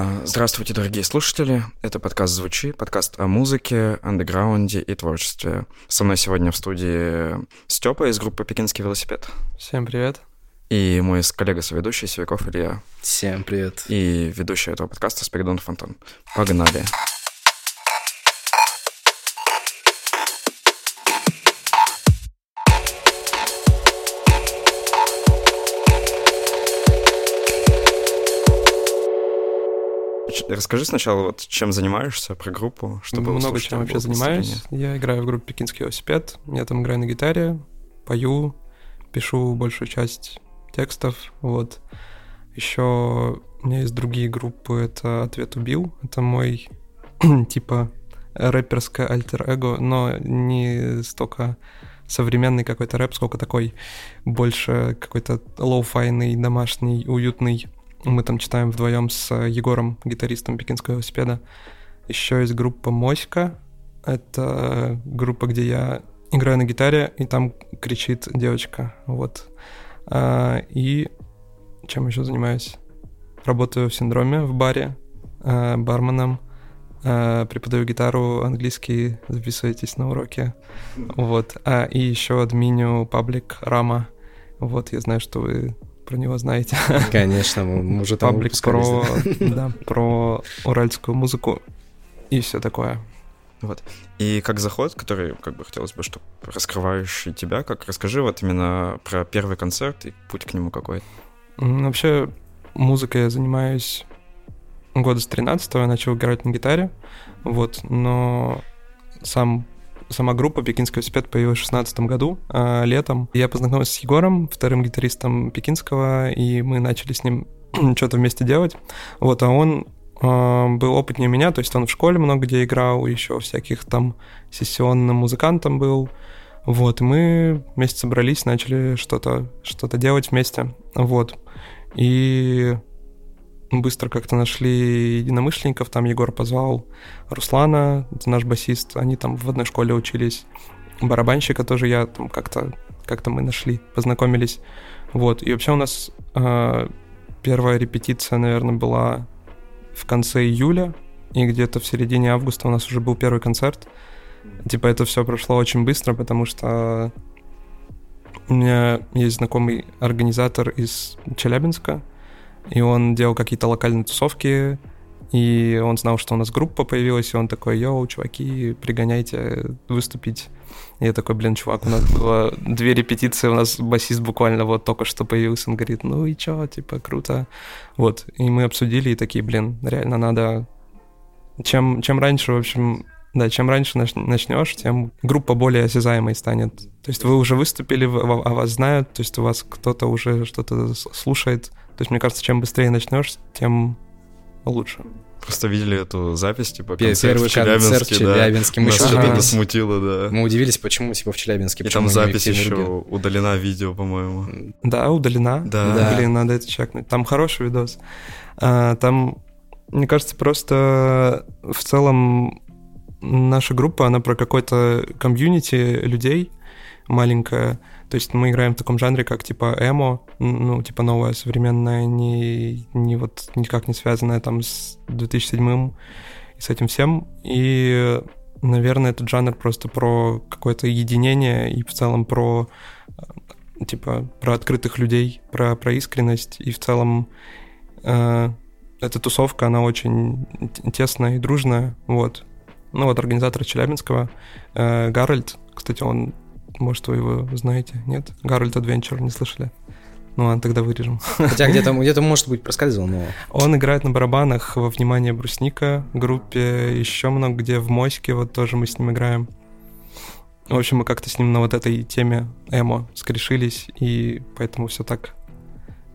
А, здравствуйте, дорогие слушатели. Это подкаст «Звучи», подкаст о музыке, андеграунде и творчестве. Со мной сегодня в студии Степа из группы «Пекинский велосипед». Всем привет. И мой коллега-соведущий Севяков Илья. Всем привет. И ведущий этого подкаста Спиридон Фонтан. Погнали. Расскажи сначала, вот чем занимаешься, про группу, чтобы Много чем вообще занимаюсь. Я играю в группе «Пекинский велосипед». Я там играю на гитаре, пою, пишу большую часть текстов, вот. Еще у меня есть другие группы, это «Ответ убил», это мой, типа, рэперское альтер-эго, но не столько современный какой-то рэп, сколько такой больше какой-то лоу-файный, домашний, уютный мы там читаем вдвоем с Егором, гитаристом пекинского велосипеда. Еще есть группа Моська. Это группа, где я играю на гитаре, и там кричит девочка. Вот. А, и чем еще занимаюсь? Работаю в синдроме в баре а, барменом. А, преподаю гитару, английский, записывайтесь на уроки. Вот. А, и еще админю паблик Рама. Вот, я знаю, что вы про него знаете. Конечно, мы уже там Паблик про, да, про уральскую музыку и все такое. Вот. И как заход, который, как бы, хотелось бы, чтобы раскрывающий тебя, как расскажи вот именно про первый концерт и путь к нему какой. Вообще, музыкой я занимаюсь года с 13 я начал играть на гитаре, вот, но сам сама группа «Пекинский велосипед» появилась в 2016 году, э, летом. Я познакомился с Егором, вторым гитаристом Пекинского, и мы начали с ним что-то вместе делать. Вот, а он э, был опытнее меня, то есть он в школе много где играл, еще всяких там сессионным музыкантом был. Вот, и мы вместе собрались, начали что-то что делать вместе. Вот. И быстро как-то нашли единомышленников. Там Егор позвал Руслана, наш басист. Они там в одной школе учились. Барабанщика тоже я там как-то как-то мы нашли, познакомились. Вот. И вообще у нас э, первая репетиция, наверное, была в конце июля, и где-то в середине августа у нас уже был первый концерт. Типа это все прошло очень быстро, потому что у меня есть знакомый организатор из Челябинска, и он делал какие-то локальные тусовки, и он знал, что у нас группа появилась, и он такой, йоу, чуваки, пригоняйте выступить. И я такой, блин, чувак, у нас было две репетиции, у нас басист буквально вот только что появился, он говорит, ну и чё, типа, круто. Вот, и мы обсудили, и такие, блин, реально надо... Чем, чем раньше, в общем, да, чем раньше начнешь, тем группа более осязаемой станет. То есть вы уже выступили, а вас знают, то есть у вас кто-то уже что-то слушает, то есть, мне кажется, чем быстрее начнешь, тем лучше. Просто видели эту запись, типа, концерт Первый в Челябинске, концерт в Челябинске. Да. Мы Нас что-то смутило, да. Мы удивились, почему, типа, в Челябинске. И там запись еще удалена видео, по-моему. Да, удалена. Да. да. Блин, надо это чекнуть. Там хороший видос. А, там, мне кажется, просто в целом наша группа, она про какой-то комьюнити людей маленькая, то есть мы играем в таком жанре, как типа эмо, ну, типа новая, современная, не, не вот никак не связанная там с 2007 и с этим всем. И, наверное, этот жанр просто про какое-то единение и в целом про типа про открытых людей, про, про искренность и в целом э, эта тусовка, она очень тесная и дружная, вот. Ну вот организатор Челябинского, э, Гарольд, кстати, он может, вы его знаете? Нет? Гарольд Adventure, не слышали? Ну ладно, тогда вырежем. Хотя где-то, где-то может быть, проскальзывал, но... Он играет на барабанах во «Внимание, брусника» группе, еще много где, в Моське, вот тоже мы с ним играем. В общем, мы как-то с ним на вот этой теме эмо скорешились, и поэтому все так.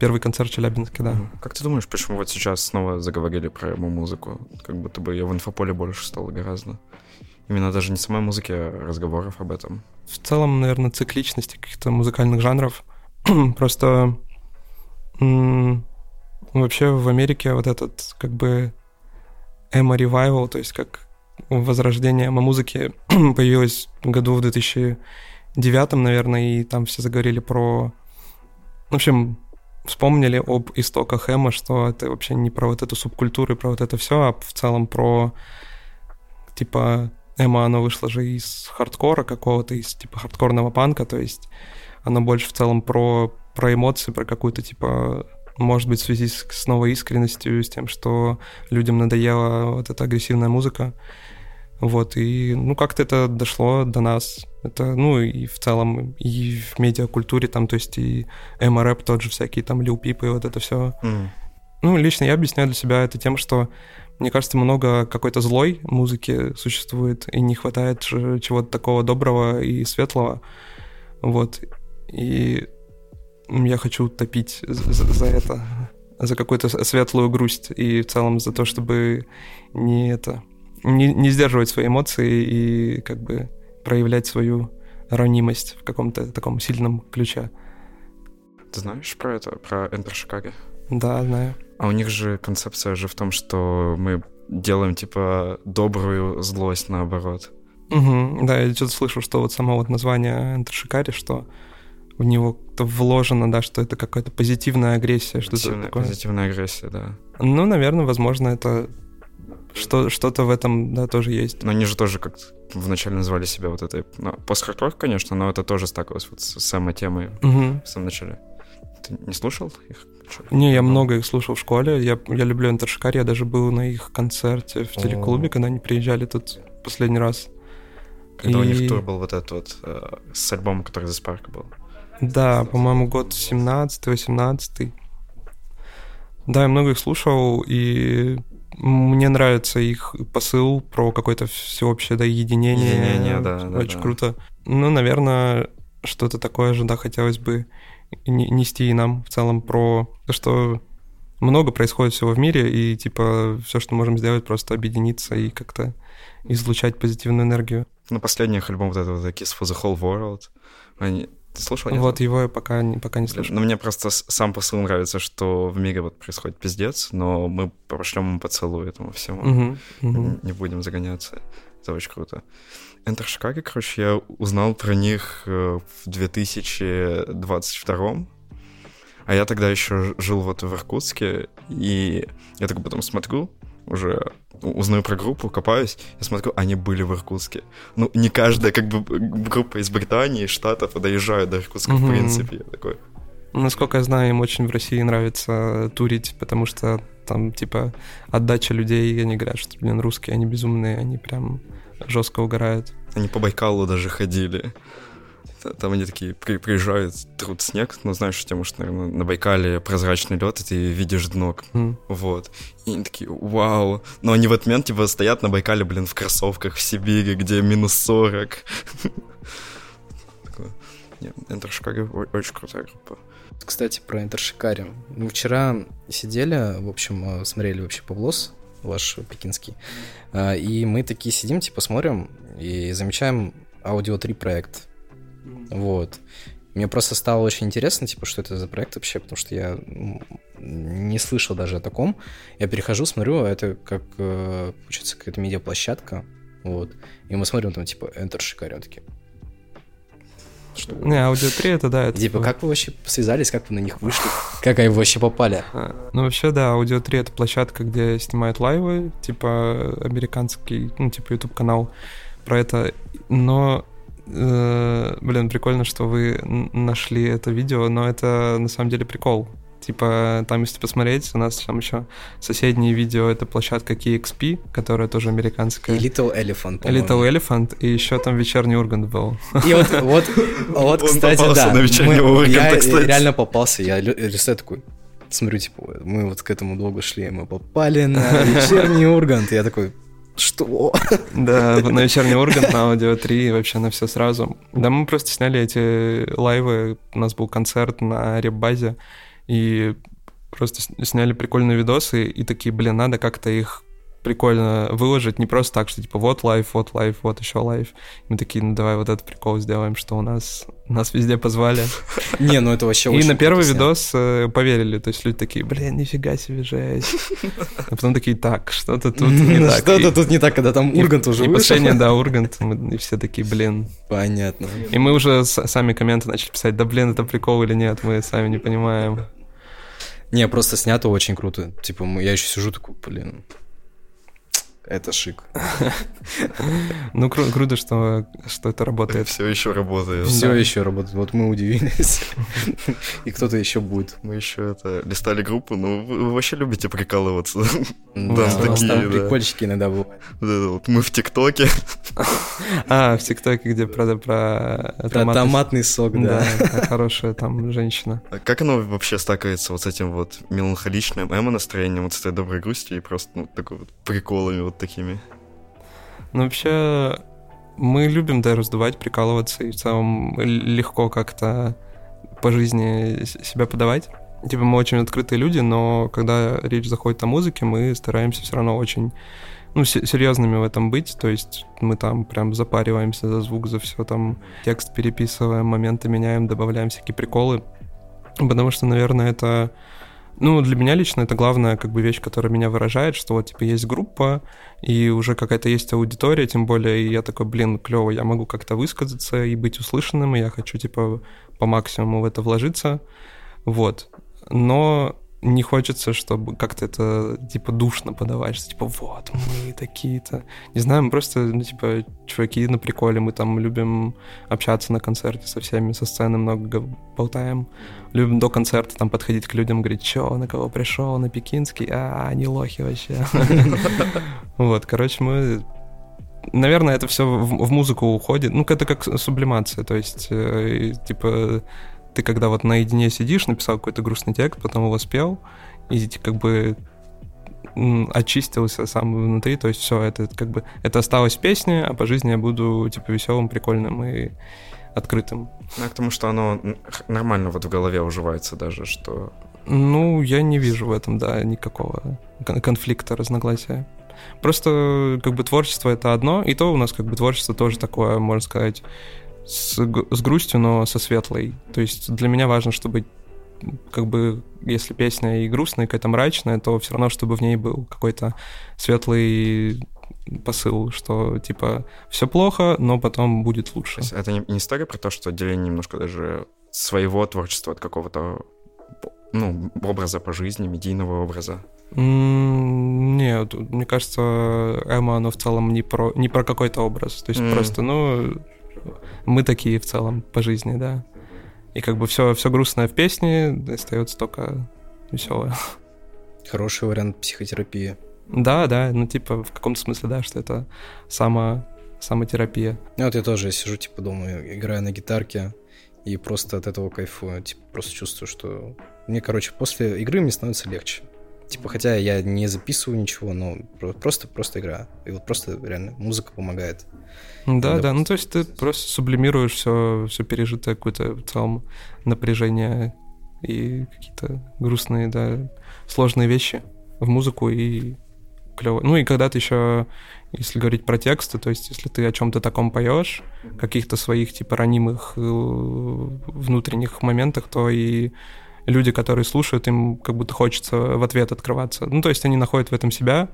Первый концерт в Челябинске, да. Как ты думаешь, почему вот сейчас снова заговорили про эмо-музыку? Как будто бы ее в инфополе больше стало гораздо. Именно даже не самой музыки, а разговоров об этом. В целом, наверное, цикличности каких-то музыкальных жанров. Просто вообще в Америке вот этот как бы эмо ревайвал, то есть как возрождение эмо-музыки появилось году в 2009, наверное, и там все заговорили про... В общем, вспомнили об истоках эмо, что это вообще не про вот эту субкультуру и про вот это все, а в целом про типа эмо, оно вышло же из хардкора какого-то, из типа хардкорного панка, то есть оно больше в целом про, про эмоции, про какую-то типа может быть, в связи с, с новой искренностью, с тем, что людям надоела вот эта агрессивная музыка. Вот, и, ну, как-то это дошло до нас. Это, ну, и в целом, и в медиакультуре там, то есть и эмо-рэп тот же всякие, там, Лил Пип и вот это все. Mm. Ну, лично я объясняю для себя это тем, что мне кажется, много какой-то злой музыки существует, и не хватает чего-то такого доброго и светлого. Вот. И я хочу топить за, за это, за какую-то светлую грусть и в целом за то, чтобы не это не, не сдерживать свои эмоции и как бы проявлять свою ранимость в каком-то таком сильном ключе. Ты знаешь про это, про Enter Chicago? Да, знаю. А у них же концепция же в том, что мы делаем, типа, добрую злость наоборот. Угу, да, я что-то слышал, что вот само вот название Enter Shikari, что в него вложено, да, что это какая-то позитивная агрессия, что-то такое. Позитивная агрессия, да. Ну, наверное, возможно, это что, что-то в этом, да, тоже есть. Но они же тоже как вначале называли себя вот этой... Ну, пост-хардкор, конечно, но это тоже стакалось вот с самой темой угу. в самом начале. Ты не слушал их? Не, я много их слушал в школе. Я, я люблю Интершикар, я даже был на их концерте в телеклубе, когда они приезжали тут последний раз. Когда и... у них тур был вот этот вот э, с альбомом, который за Spark был. Да, по-моему, год 17-18. Да, я много их слушал, и мне нравится их посыл про какое-то всеобщее да, единение. Единение, да. Очень да, круто. Ну, наверное, что-то такое же, да, хотелось бы нести и нам в целом про то, что много происходит всего в мире, и типа все, что можем сделать, просто объединиться и как-то излучать позитивную энергию. На последних альбомах вот этого Kiss for the Whole World, они ты слушал? Нет? Вот его я пока не, пока не слышал. Но мне просто сам посыл нравится, что в мире вот происходит пиздец, но мы пошлем ему поцелуй этому всему. Угу, угу. Не будем загоняться. Это очень круто. Enter Chicago, короче, я узнал про них э, в 2022 а я тогда еще жил вот в Иркутске, и я так потом смотрю, уже узнаю про группу, копаюсь, я смотрю, они были в Иркутске. Ну, не каждая как бы группа из Британии, Штатов доезжает до Иркутска, mm-hmm. в принципе. Я такой... Насколько я знаю, им очень в России нравится турить, потому что там, типа, отдача людей, они говорят, что, блин, русские, они безумные, они прям жестко угорают. Они по Байкалу даже ходили. Там они такие при, приезжают, трут снег, ну, знаешь, тему, что, наверное, на Байкале прозрачный лед, и ты видишь дно. Mm. Вот. И они такие, вау. Но они в этот момент, типа, стоят на Байкале, блин, в кроссовках в Сибири, где минус 40. Нет, Enter Chicago очень крутая группа. Кстати, про Enter Chicago. Мы вчера сидели, в общем, э, смотрели вообще Павлос, ваш пекинский, э, и мы такие сидим, типа, смотрим и замечаем аудио 3 проект вот. Мне просто стало очень интересно, типа, что это за проект вообще, потому что я не слышал даже о таком. Я перехожу, смотрю, а это как, э, получается, какая-то медиаплощадка, вот. И мы смотрим там, типа, Enter Shikari, такие, что? Не, аудио 3 это да. Это... Типа, как вы вообще связались, как вы на них вышли? Как они вообще попали? А, ну, вообще, да, аудио 3 это площадка, где снимают лайвы, типа американский, ну, типа YouTube канал про это. Но блин, прикольно, что вы нашли это видео, но это на самом деле прикол. Типа, там, если посмотреть, у нас там еще соседнее видео, это площадка KXP, которая тоже американская. И Little Elephant, по-моему. Little Elephant, и еще там вечерний Ургант был. И вот, вот, вот кстати, да. на вечерний Ургант, Я кстати. реально попался, я листаю такой, смотрю, типа, мы вот к этому долго шли, мы попали на вечерний Ургант, и я такой, что? Да, на вечерний Ургант, на аудио 3, вообще на все сразу. Да, мы просто сняли эти live ы, у нас был концерт на реп-базе, и просто сняли прикольные видосы, и такие, блин, надо как-то их прикольно выложить, не просто так, что типа вот live, вот live, вот еще live. Мы такие, ну давай вот этот прикол сделаем, что у нас нас везде позвали. Не, ну это вообще И на первый видос э, поверили, то есть люди такие, блин, нифига себе жесть. А потом такие, так, что-то тут не так. Что-то тут не так, когда там Ургант уже вышел. И последнее, да, Ургант, и все такие, блин. Понятно. И мы уже сами комменты начали писать, да блин, это прикол или нет, мы сами не понимаем. Не, просто снято очень круто. Типа, я еще сижу такой, блин, это шик. Ну, кру- круто, что, что это работает. Все еще работает. Все еще работает. Вот мы удивились. И кто-то еще будет. Мы еще это листали группу, ну вы, вы вообще любите прикалываться. Да, Да, у нас такие, там да. прикольчики иногда бывают. Это вот мы в ТикТоке. А, в ТикТоке, где, правда, про... Про томатный- сок, Да, да. та хорошая там женщина. А Как оно вообще стакивается вот с этим вот меланхоличным эмо-настроением, вот с этой доброй грустью и просто ну, такой вот приколами вот такими? Ну, вообще, мы любим, да, раздувать, прикалываться, и в целом легко как-то по жизни себя подавать. Типа, мы очень открытые люди, но когда речь заходит о музыке, мы стараемся все равно очень ну, се- серьезными в этом быть, то есть мы там прям запариваемся за звук, за все там, текст переписываем, моменты меняем, добавляем всякие приколы, потому что, наверное, это, ну, для меня лично это главная как бы вещь, которая меня выражает, что вот, типа, есть группа, и уже какая-то есть аудитория, тем более и я такой, блин, клево, я могу как-то высказаться и быть услышанным, и я хочу, типа, по максимуму в это вложиться, вот. Но не хочется, чтобы как-то это, типа, душно подавать, что, типа, вот, мы такие-то. Не знаю, мы просто, ну, типа, чуваки на приколе, мы там любим общаться на концерте со всеми, со сцены много болтаем. Любим до концерта там подходить к людям, говорить, чё, на кого пришел, на Пекинский? А, они лохи вообще. Вот, короче, мы Наверное, это все в, в музыку уходит. Ну, это как сублимация. То есть, э, типа, ты когда вот наедине сидишь, написал какой-то грустный текст, потом его спел, и как бы очистился сам внутри, то есть все, это как бы это осталось в песне, а по жизни я буду типа веселым, прикольным и открытым. Ну, к тому, что оно нормально вот в голове уживается даже, что... Ну, я не вижу в этом, да, никакого кон- конфликта, разногласия. Просто как бы творчество это одно, и то у нас как бы творчество тоже такое, можно сказать, с, с грустью, но со светлой. То есть для меня важно, чтобы как бы, если песня и грустная, и какая-то мрачная, то все равно, чтобы в ней был какой-то светлый посыл, что типа все плохо, но потом будет лучше. это не, не история про то, что отделение немножко даже своего творчества от какого-то ну, образа по жизни, медийного образа. М, Нет, мне кажется, эмо, оно в целом не про, не про какой-то образ. То есть М. просто, ну, мы такие в целом по жизни, да. И как бы все, все грустное в песне, остается только веселое. Хороший вариант психотерапии. Да, да, ну типа в каком-то смысле, да, что это само, самотерапия. Ну, вот я тоже сижу, типа, дома, играю на гитарке, и просто от этого кайфую. Типа, просто чувствую, что... Мне, короче, после игры мне становится легче. Типа, хотя я не записываю ничего, но про- просто, просто играю. И вот просто реально музыка помогает. Да, Надо да, ну то есть ты просто сублимируешь все, все пережитое какое-то в целом напряжение и какие-то грустные, да, сложные вещи в музыку и клево. Ну и когда ты еще, если говорить про тексты, то есть если ты о чем-то таком поешь, каких-то своих типа ранимых э, внутренних моментах, то и люди, которые слушают, им как будто хочется в ответ открываться. Ну то есть они находят в этом себя,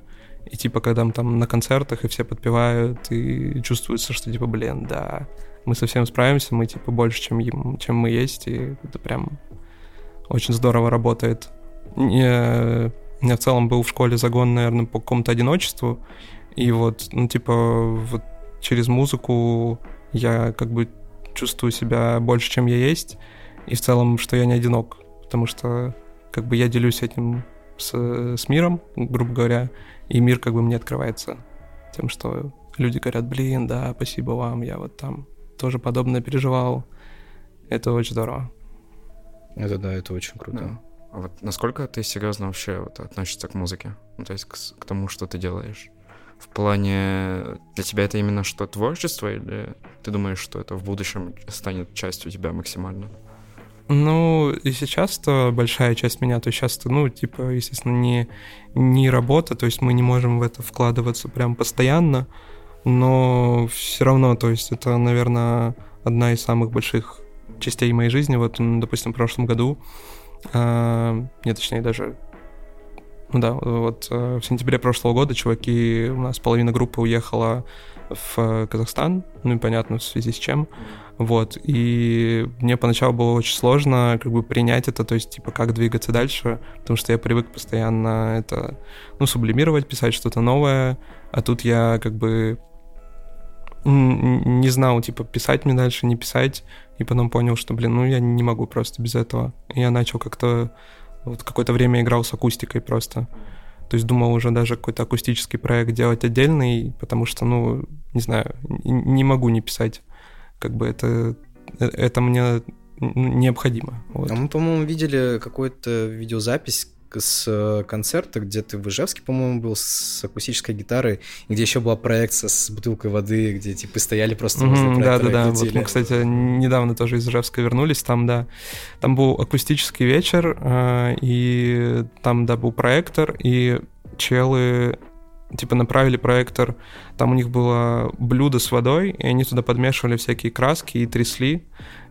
и типа, когда мы там на концертах, и все подпевают, и чувствуется, что типа, блин, да, мы совсем справимся, мы типа больше, чем, им- чем мы есть, и это прям очень здорово работает. У меня в целом был в школе загон, наверное, по какому-то одиночеству, и вот, ну, типа, вот через музыку я как бы чувствую себя больше, чем я есть, и в целом, что я не одинок, потому что как бы я делюсь этим с, с миром, грубо говоря, и мир как бы мне открывается тем, что люди говорят, блин, да, спасибо вам, я вот там тоже подобное переживал. Это очень здорово. Это да, это очень круто. Да. А вот насколько ты серьезно вообще вот относишься к музыке? Ну, то есть к, к тому, что ты делаешь? В плане, для тебя это именно что, творчество, или ты думаешь, что это в будущем станет частью тебя максимально? Ну, и сейчас-то большая часть меня, то есть сейчас-то, ну, типа, естественно, не, не работа, то есть мы не можем в это вкладываться прям постоянно, но все равно, то есть это, наверное, одна из самых больших частей моей жизни. Вот, допустим, в прошлом году, а, нет, точнее, даже Ну да, вот э, в сентябре прошлого года чуваки, у нас половина группы уехала в Казахстан, ну и понятно, в связи с чем. Вот, и мне поначалу было очень сложно как бы принять это, то есть, типа, как двигаться дальше, потому что я привык постоянно это, ну, сублимировать, писать что-то новое, а тут я как бы не знал, типа, писать мне дальше, не писать, и потом понял, что, блин, ну, я не могу просто без этого. И я начал как-то, вот какое-то время играл с акустикой просто. То есть думал уже даже какой-то акустический проект делать отдельный, потому что, ну, не знаю, не могу не писать как бы это, э, это мне необходимо. Вот. А мы, по-моему, видели какую-то видеозапись с э, концерта, где ты в Ижевске, по-моему, был с акустической гитарой, где еще была проекция с бутылкой воды, где типа стояли просто mm-hmm, Да, да, да. Вот мы, кстати, недавно тоже из Ижевска вернулись, там, да, там был акустический вечер, э, и там, да, был проектор, и челы типа направили проектор, там у них было блюдо с водой, и они туда подмешивали всякие краски и трясли.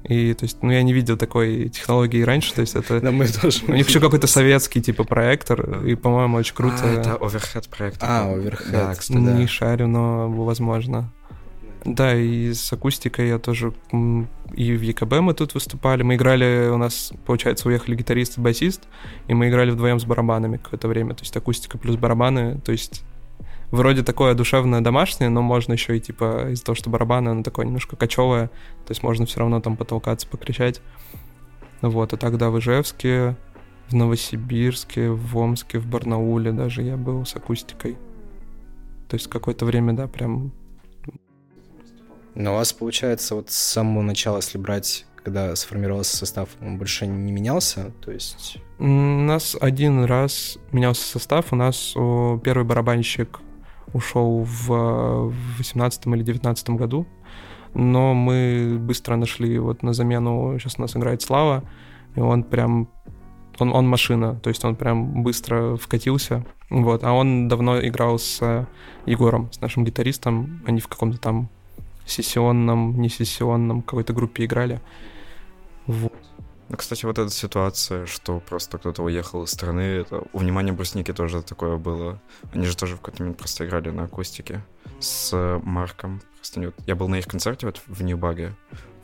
И, то есть, ну, я не видел такой технологии раньше, то есть это... Да, мы тоже. У них еще какой-то советский, типа, проектор, и, по-моему, очень круто. А, это оверхед проектор. А, оверхед, да, кстати, да. Не шарю, но возможно. Да, и с акустикой я тоже и в ЕКБ мы тут выступали. Мы играли, у нас, получается, уехали гитарист и басист, и мы играли вдвоем с барабанами какое-то время. То есть акустика плюс барабаны. То есть вроде такое душевное домашнее, но можно еще и типа из-за того, что барабаны, оно такое немножко кочевое, то есть можно все равно там потолкаться, покричать. Вот, а тогда в Ижевске, в Новосибирске, в Омске, в Барнауле даже я был с акустикой. То есть какое-то время, да, прям... Но у вас, получается, вот с самого начала, если брать, когда сформировался состав, он больше не менялся? То есть... У нас один раз менялся состав. У нас первый барабанщик ушел в 18 или 19 году, но мы быстро нашли вот на замену, сейчас у нас играет Слава, и он прям, он, он машина, то есть он прям быстро вкатился, вот, а он давно играл с Егором, с нашим гитаристом, они в каком-то там сессионном, не сессионном какой-то группе играли, вот. Ну, кстати, вот эта ситуация, что просто кто-то уехал из страны, это у внимания брусники тоже такое было. Они же тоже в какой-то момент просто играли на акустике с Марком. Просто Я был на их концерте вот в Нью-Баге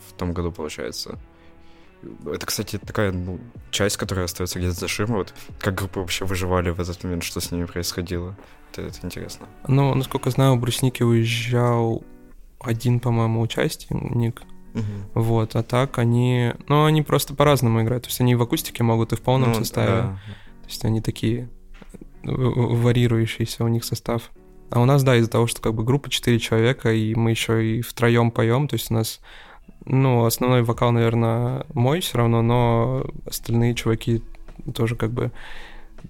в том году, получается. Это, кстати, такая ну, часть, которая остается где-то за ширмой. Вот как группы вообще выживали в этот момент, что с ними происходило. Это, это интересно. Ну, насколько знаю, Брусники уезжал один, по-моему, участник, Угу. Вот, а так они... Ну, они просто по-разному играют. То есть они в акустике могут и в полном ну, составе. Да. То есть они такие варьирующийся у них состав. А у нас, да, из-за того, что как бы группа 4 человека, и мы еще и втроем поем, то есть у нас, ну, основной вокал, наверное, мой все равно, но остальные чуваки тоже как бы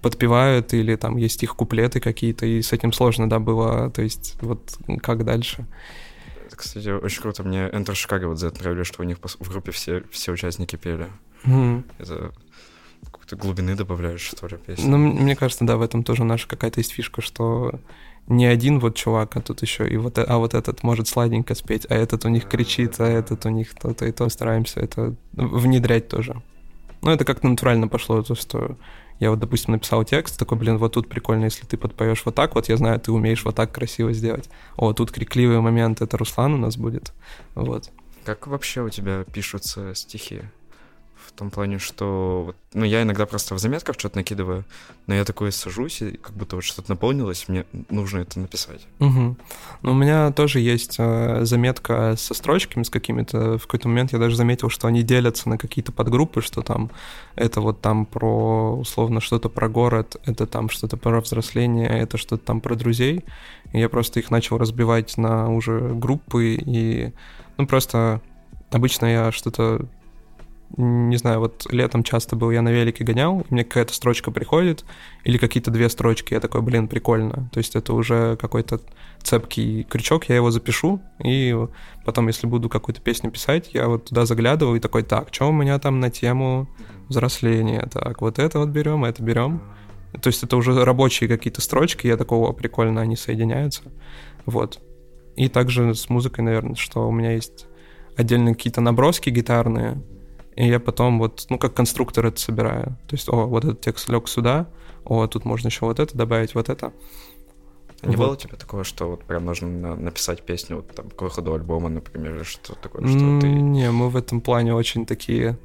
подпевают, или там есть их куплеты какие-то, и с этим сложно, да, было, то есть вот как дальше. Это, кстати, очень круто. Мне Enter Chicago вот за это нравилось, что у них в группе все, все участники пели. Mm. Это какой-то глубины добавляешь, что ли, песни. Ну, мне кажется, да, в этом тоже наша какая-то есть фишка, что не один вот чувак, а тут еще и вот, а вот этот может сладенько спеть, а этот у них кричит, а этот у них то-то и то. Стараемся это внедрять тоже. Ну, это как-то натурально пошло, то, что я вот, допустим, написал текст, такой, блин, вот тут прикольно, если ты подпоешь вот так, вот я знаю, ты умеешь вот так красиво сделать. О, тут крикливый момент, это Руслан у нас будет. Вот. Как вообще у тебя пишутся стихи? Том плане, что, ну, я иногда просто в заметках что-то накидываю, но я такой сажусь, и как будто вот что-то наполнилось, мне нужно это написать. Угу. Ну, у меня тоже есть э, заметка со строчками, с какими-то, в какой-то момент я даже заметил, что они делятся на какие-то подгруппы, что там это вот там про, условно, что-то про город, это там что-то про взросление, это что-то там про друзей, и я просто их начал разбивать на уже группы, и, ну, просто обычно я что-то не знаю, вот летом часто был, я на велике гонял, мне какая-то строчка приходит, или какие-то две строчки, я такой, блин, прикольно. То есть это уже какой-то цепкий крючок, я его запишу, и потом, если буду какую-то песню писать, я вот туда заглядываю и такой, так, что у меня там на тему взросления? Так, вот это вот берем, это берем. То есть это уже рабочие какие-то строчки, я такого прикольно, они соединяются. Вот. И также с музыкой, наверное, что у меня есть отдельные какие-то наброски гитарные, и я потом вот, ну, как конструктор это собираю. То есть, о, вот этот текст лег сюда, о, тут можно еще вот это добавить, вот это. А не вот. было у тебя такого, что вот прям нужно написать песню вот там к выходу альбома, например, или что такое, что ты... Не, мы в этом плане очень такие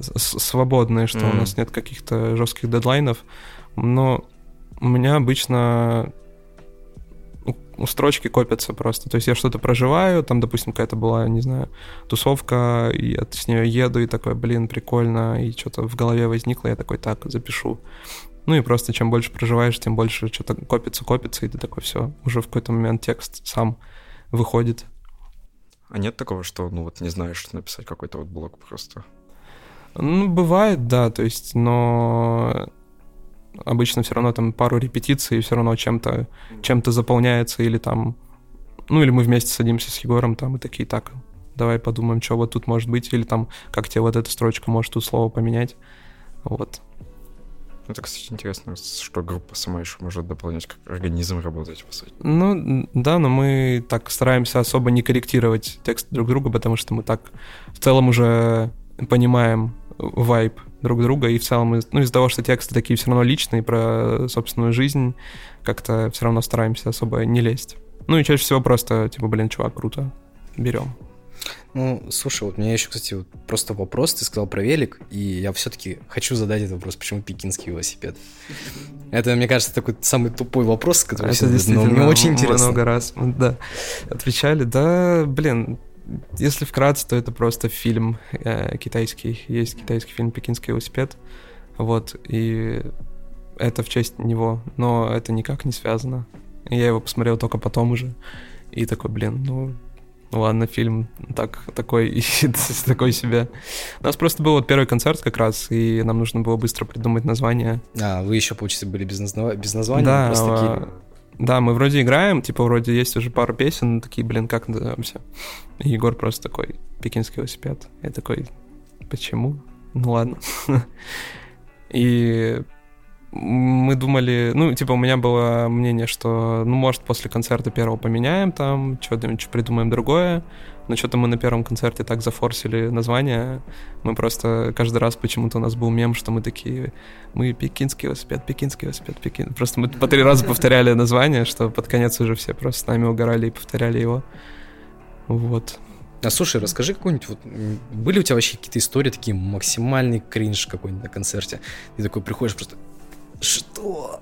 свободные, что mm. у нас нет каких-то жестких дедлайнов, но у меня обычно у строчки копятся просто. То есть я что-то проживаю, там, допустим, какая-то была, не знаю, тусовка, и я с нее еду, и такой, блин, прикольно, и что-то в голове возникло, я такой, так, запишу. Ну и просто чем больше проживаешь, тем больше что-то копится, копится, и ты такой, все, уже в какой-то момент текст сам выходит. А нет такого, что, ну вот, не знаешь написать какой-то вот блок просто? Ну, бывает, да, то есть, но обычно все равно там пару репетиций, все равно чем-то чем заполняется, или там, ну, или мы вместе садимся с Егором там и такие, так, давай подумаем, что вот тут может быть, или там, как тебе вот эта строчка может тут слово поменять, вот. Это, кстати, интересно, что группа сама еще может дополнять, как организм работать, по сути. Ну, да, но мы так стараемся особо не корректировать текст друг друга, потому что мы так в целом уже понимаем вайб друг друга, и в целом, ну, из-за того, что тексты такие все равно личные про собственную жизнь, как-то все равно стараемся особо не лезть. Ну и чаще всего просто, типа, блин, чувак, круто, берем. Ну, слушай, вот у меня еще, кстати, вот просто вопрос. Ты сказал про велик, и я все-таки хочу задать этот вопрос. Почему пекинский велосипед? Это, мне кажется, такой самый тупой вопрос, который Это действительно но мне очень интересно. много раз, да, отвечали. Да, блин, если вкратце, то это просто фильм э, китайский. Есть китайский фильм «Пекинский велосипед». Вот, и это в честь него, но это никак не связано. Я его посмотрел только потом уже. И такой, блин, ну, ладно, фильм так, такой, такой себе. У нас просто был вот первый концерт как раз, и нам нужно было быстро придумать название. А, вы еще, получается, были без, назва... без названия? Да, просто такие... да, мы вроде играем, типа вроде есть уже пару песен, такие, блин, как назовемся? И Егор просто такой, пекинский велосипед. Я такой, почему? Ну ладно. И мы думали, ну, типа, у меня было мнение, что, ну, может, после концерта первого поменяем там, что-нибудь придумаем другое. Но что-то мы на первом концерте так зафорсили название. Мы просто каждый раз почему-то у нас был мем, что мы такие, мы пекинский велосипед, пекинский велосипед, пекин. Просто мы по три раза повторяли название, что под конец уже все просто с нами угорали и повторяли его. Вот. А слушай, расскажи какую-нибудь, вот, были у тебя вообще какие-то истории, такие максимальный кринж какой-нибудь на концерте? Ты такой приходишь просто, что?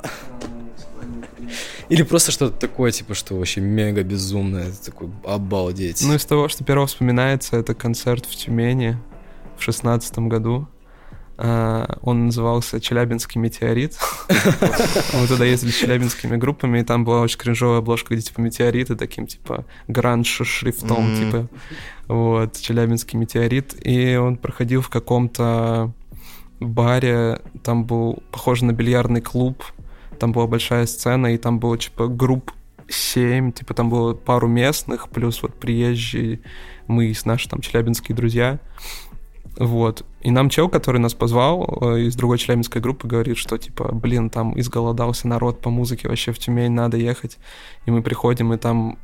Или просто что-то такое, типа, что вообще мега безумное, это такой обалдеть. Ну, из того, что первого вспоминается, это концерт в Тюмени в шестнадцатом году. Uh, он назывался «Челябинский метеорит». Мы туда ездили с челябинскими группами, и там была очень кринжовая обложка, где, типа, метеориты таким, типа, гранж шрифтом, типа, вот, «Челябинский метеорит». И он проходил в каком-то баре, там был похож на бильярдный клуб, там была большая сцена, и там было, типа, групп 7, типа, там было пару местных, плюс вот приезжие мы и наши там челябинские друзья. Вот. И нам чел, который нас позвал э, из другой челябинской группы, говорит, что типа, блин, там изголодался народ по музыке, вообще в Тюмень надо ехать. И мы приходим, и там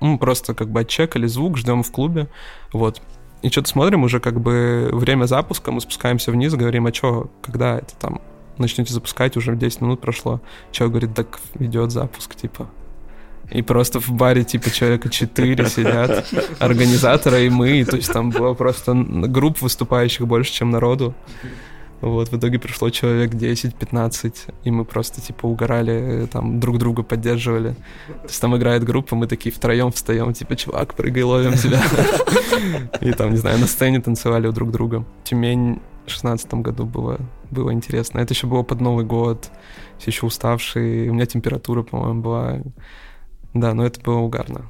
ну, просто как бы отчекали звук, ждем в клубе. Вот. И что-то смотрим, уже как бы время запуска, мы спускаемся вниз, говорим, а что, когда это там начнете запускать, уже 10 минут прошло. Че, говорит, так идет запуск, типа. И просто в баре, типа, человека 4 сидят, организаторы и мы, то есть там было просто групп выступающих больше, чем народу. Вот, в итоге пришло человек 10-15, и мы просто, типа, угорали, там, друг друга поддерживали. То есть там играет группа, мы такие втроем встаем, типа, чувак, прыгай, ловим тебя. И там, не знаю, на сцене танцевали у друг друга. Тюмень в шестнадцатом году было, было интересно. Это еще было под Новый год, все еще уставшие. У меня температура, по-моему, была. Да, но это было угарно.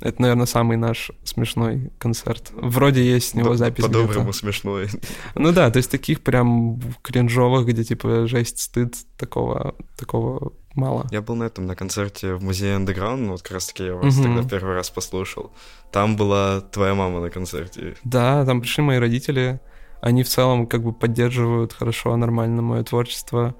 Это, наверное, самый наш смешной концерт. Вроде есть с него запись. По-доброму смешной. Ну да, то есть таких прям кринжовых, где типа жесть, стыд, такого, такого мало. Я был на этом, на концерте в музее Underground, ну, вот как раз таки я вас угу. тогда первый раз послушал. Там была твоя мама на концерте. Да, там пришли мои родители. Они в целом как бы поддерживают хорошо, нормально мое творчество.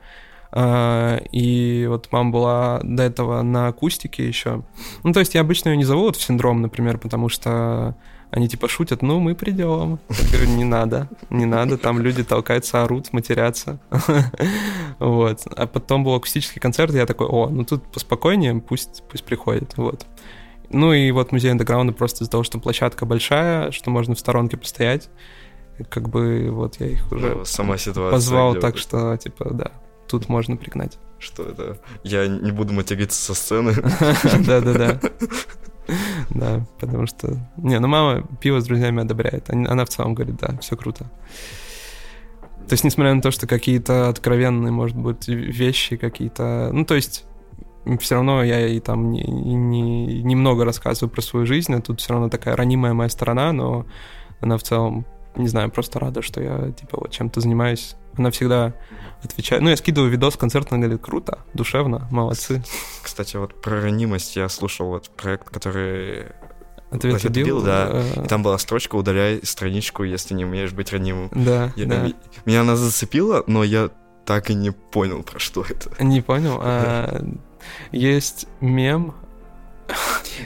А, и вот мама была до этого на акустике еще. Ну, то есть я обычно ее не зову вот в синдром, например, потому что Они типа шутят, ну, мы придем. Я говорю, не надо, не надо, там люди толкаются, орут, матерятся. Вот. А потом был акустический концерт, я такой, о, ну тут поспокойнее, пусть, пусть приходит, вот. Ну и вот музей андеграунда просто из-за того, что площадка большая, что можно в сторонке постоять, как бы вот я их уже Ну, сама ситуация. позвал, так что, типа, да, тут можно пригнать. Что это? Я не буду материться со сцены. Да-да-да. Да, потому что... Не, ну мама пиво с друзьями одобряет. Она в целом говорит, да, все круто. То есть, несмотря на то, что какие-то откровенные, может быть, вещи какие-то... Ну, то есть, все равно я и там не, не- немного рассказываю про свою жизнь, а тут все равно такая ранимая моя сторона, но она в целом, не знаю, просто рада, что я, типа, вот чем-то занимаюсь. Она всегда отвечает. Ну, я скидываю видос концерт, она говорит, круто, душевно, молодцы. Кстати, вот про ранимость я слушал вот проект, который... Ответ убил, убил, да. э, И там была строчка «Удаляй страничку, если не умеешь быть ранимым». Да, Я- да. Меня она зацепила, но я так и не понял, про что это. Не понял. а, Есть мем.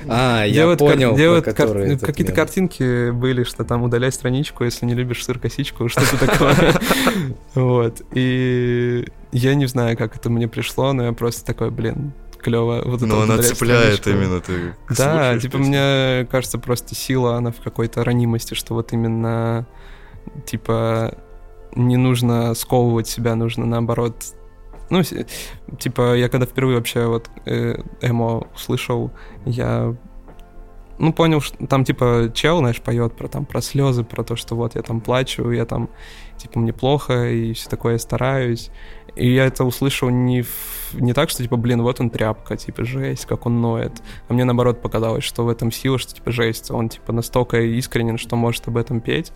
А, я понял, ну, этот какие-то картинки были, что там удаляй страничку, если не любишь сыр-косичку, что-то такое. Вот. И я не знаю, как это мне пришло, но я просто такой, блин, клево. Вот Но вот она «Удаляй цепляет страничку». именно, ты Да, типа песню. мне кажется, просто сила, она в какой-то ранимости, что вот именно, типа, не нужно сковывать себя, нужно наоборот... Ну, типа, я когда впервые вообще вот э, эмо услышал, я ну, понял, что там, типа, чел, знаешь, поет про там, про слезы, про то, что вот я там плачу, я там, типа, мне плохо, и все такое, я стараюсь. И я это услышал не, в- не так, что, типа, блин, вот он тряпка, типа, жесть, как он ноет. А мне, наоборот, показалось, что в этом сила, что, типа, жесть, он, типа, настолько искренен, что может об этом петь.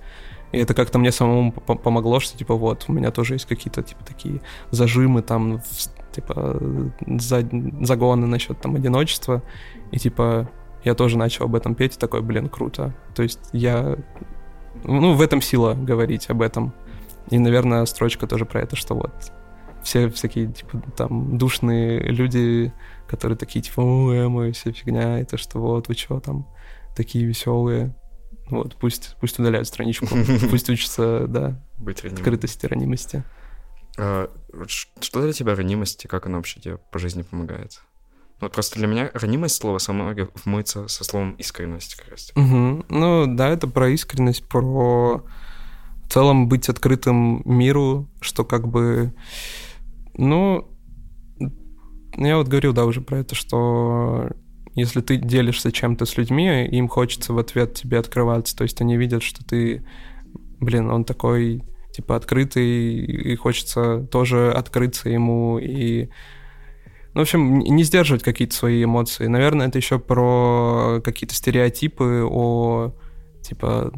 И это как-то мне самому по- помогло, что, типа, вот, у меня тоже есть какие-то, типа, такие зажимы, там, типа, за- загоны насчет, там, одиночества. И, типа, я тоже начал об этом петь, и такой, блин, круто. То есть я... Ну, в этом сила говорить об этом. И, наверное, строчка тоже про это, что вот все всякие, типа, там, душные люди, которые такие, типа, о, эмо, и вся фигня, и то, что вот, вы чё там, такие веселые. Вот, пусть, пусть удаляют страничку, пусть учатся, да, Быть открытости, ранимости. А, что для тебя ранимость и как она вообще тебе по жизни помогает? Ну, Вот просто для меня ранимость слово само вмоется со словом искренность как раз. Мгм. Ну, да, это про искренность, про в целом быть открытым миру, что как бы, ну, я вот говорил, да, уже про это, что если ты делишься чем-то с людьми, им хочется в ответ тебе открываться, то есть они видят, что ты, блин, он такой, типа, открытый, и хочется тоже открыться ему, и ну, в общем, не сдерживать какие-то свои эмоции. Наверное, это еще про какие-то стереотипы о, типа,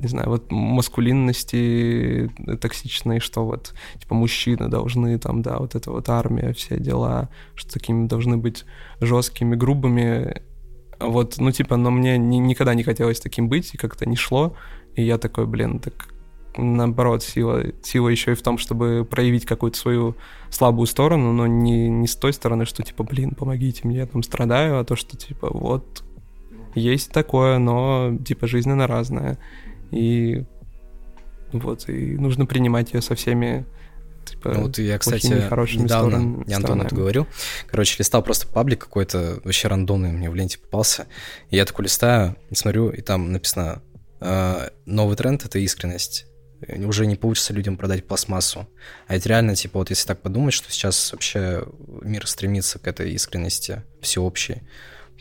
не знаю, вот маскулинности токсичной, что вот, типа, мужчины должны там, да, вот это вот армия, все дела, что такими должны быть жесткими, грубыми. Вот, ну, типа, но мне ни- никогда не хотелось таким быть, и как-то не шло. И я такой, блин, так наоборот, сила, сила еще и в том, чтобы проявить какую-то свою слабую сторону, но не, не с той стороны, что типа, блин, помогите мне, я там страдаю, а то, что типа, вот, есть такое, но типа жизнь она разная. И вот, и нужно принимать ее со всеми типа, Ну, вот я, кстати, недавно, сторон- я Антону это говорил, короче, листал просто паблик какой-то, вообще рандомный мне в ленте попался, и я такой листаю, смотрю, и там написано, э, новый тренд — это искренность. Уже не получится людям продать пластмассу. А это реально, типа, вот если так подумать, что сейчас вообще мир стремится к этой искренности всеобщей,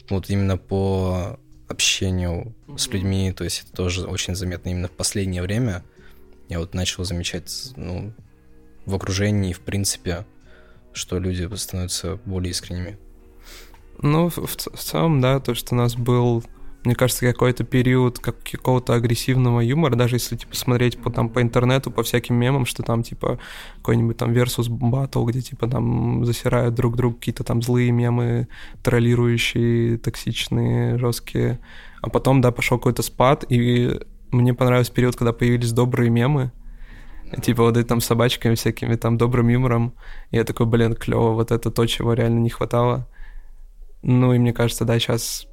вот именно по общению с людьми, то есть это тоже очень заметно именно в последнее время. Я вот начал замечать, ну, в окружении, в принципе, что люди становятся более искренними. Ну, в, в целом, да, то, что у нас был, мне кажется, какой-то период как, какого-то агрессивного юмора, даже если, типа, смотреть по, там, по интернету, по всяким мемам, что там, типа, какой-нибудь там versus battle, где, типа, там засирают друг друга какие-то там злые мемы, троллирующие, токсичные, жесткие. А потом, да, пошел какой-то спад, и мне понравился период, когда появились добрые мемы, Типа вот эти там собачками всякими, там добрым юмором. И я такой, блин, клево, вот это то, чего реально не хватало. Ну и мне кажется, да, сейчас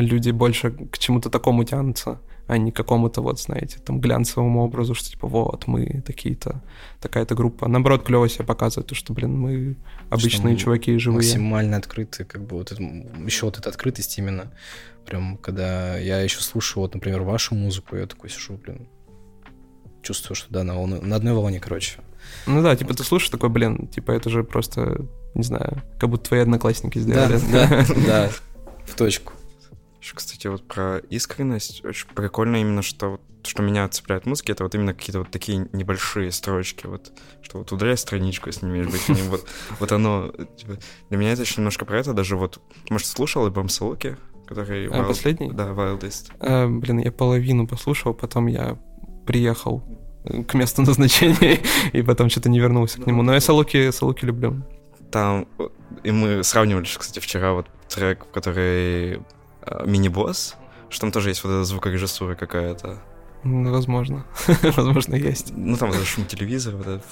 люди больше к чему-то такому тянутся, а не к какому-то вот, знаете, там глянцевому образу, что типа вот мы такие-то, такая-то группа. Наоборот, клево себя показывает, то, что, блин, мы обычные что чуваки живые. Максимально открытые, как бы вот это, еще вот эта открытость именно, прям когда я еще слушаю, вот, например, вашу музыку, я такой сижу, блин, чувствую, что да, на, волну, на одной волне, короче. Ну да, типа ты слушаешь такой, блин, типа это же просто, не знаю, как будто твои одноклассники сделали. Да, да, да, в точку. Еще, кстати, вот про искренность. Очень прикольно именно, что вот, что меня цепляет музыки, это вот именно какие-то вот такие небольшие строчки, вот, что вот удаляй страничку, если не умеешь быть ним, вот, вот оно, типа, для меня это еще немножко про это, даже вот, может, слушал альбом Салуки, который... А, Wild, последний? Да, Wildest. А, блин, я половину послушал, потом я приехал к месту назначения, и потом что-то не вернулся к нему. Но я Салуки, Салуки люблю. Там, и мы сравнивали, кстати, вчера вот трек, который Э, мини-босс, что там тоже есть вот эта звукорежиссура какая-то. Возможно. Возможно, есть. Ну, там даже шум телевизора, вот, это,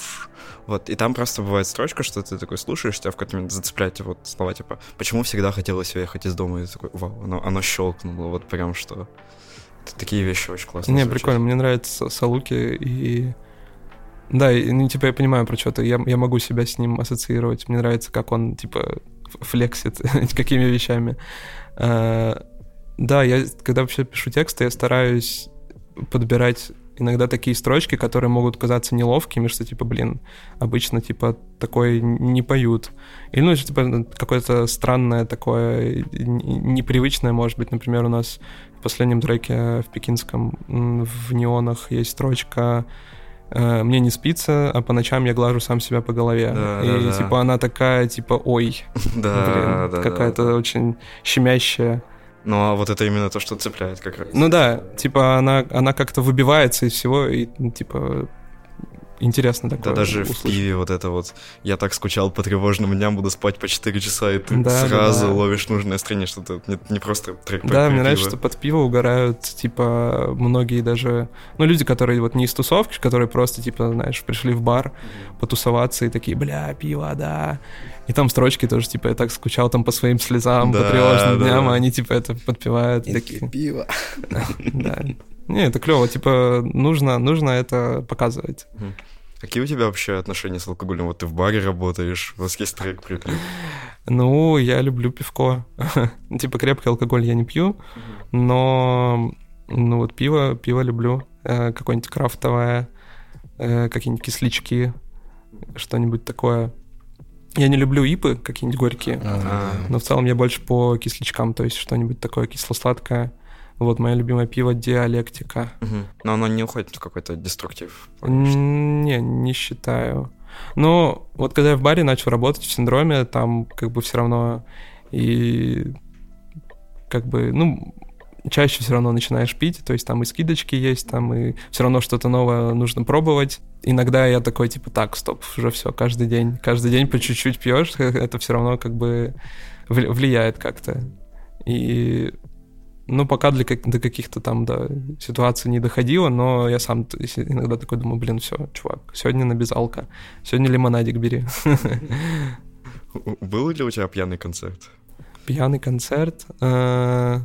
вот. И там просто бывает строчка, что ты такой слушаешь, тебя в какой-то момент зацепляют вот слова, типа, почему всегда хотелось уехать из дома, и ты такой, вау, оно, оно щелкнуло, вот прям что... Такие вещи очень классные. Не, звучат. прикольно, мне нравится Салуки, и... Да, и, ну, типа, я понимаю про что-то, я, я могу себя с ним ассоциировать, мне нравится, как он, типа, флексит какими вещами. А, да, я когда вообще пишу тексты, я стараюсь подбирать иногда такие строчки, которые могут казаться неловкими, что типа, блин, обычно типа такое не поют. Или ну, типа какое-то странное такое, непривычное, может быть, например, у нас в последнем треке в пекинском в неонах есть строчка Э, мне не спится, а по ночам я глажу сам себя по голове. Да, и да, типа да. она такая, типа, ой, да, блин, какая-то да, да. очень щемящая. Ну а вот это именно то, что цепляет как раз. Ну да, типа она, она как-то выбивается из всего, и типа интересно такое. Да, даже услышать. в пиве вот это вот, я так скучал по тревожным дням, буду спать по 4 часа, и ты да, сразу да, да. ловишь нужное настроение, что это не, не просто трек Да, мне пиво. нравится, что под пиво угорают, типа, многие даже, ну, люди, которые вот не из тусовки, которые просто, типа, знаешь, пришли в бар потусоваться и такие, бля, пиво, да. И там строчки тоже, типа, я так скучал там по своим слезам, да, по тревожным да. дням, а они, типа, это подпевают. И такие, пиво. Да. Не, это клево, типа, нужно, нужно это показывать. Какие у тебя вообще отношения с алкоголем? Вот ты в баре работаешь, у вас есть трек приклеп? Ну, я люблю пивко. типа крепкий алкоголь я не пью, но ну вот пиво, пиво люблю. Э, какое-нибудь крафтовое, э, какие-нибудь кислички, что-нибудь такое. Я не люблю ипы, какие-нибудь горькие, А-а-а. но в целом я больше по кисличкам, то есть что-нибудь такое кисло-сладкое. Вот мое любимое пиво диалектика. Угу. Но оно не уходит в какой-то деструктив? Не, не считаю. Но вот когда я в баре начал работать в синдроме, там как бы все равно и как бы, ну, чаще все равно начинаешь пить, то есть там и скидочки есть, там и все равно что-то новое нужно пробовать. Иногда я такой, типа, так, стоп, уже все, каждый день, каждый день по чуть-чуть пьешь, это все равно как бы влияет как-то. И ну, пока для, до каких-то там, да, ситуаций не доходило, но я сам иногда такой думаю, блин, все, чувак, сегодня на безалка, сегодня лимонадик бери. Был ли у тебя пьяный концерт? Пьяный концерт? Э,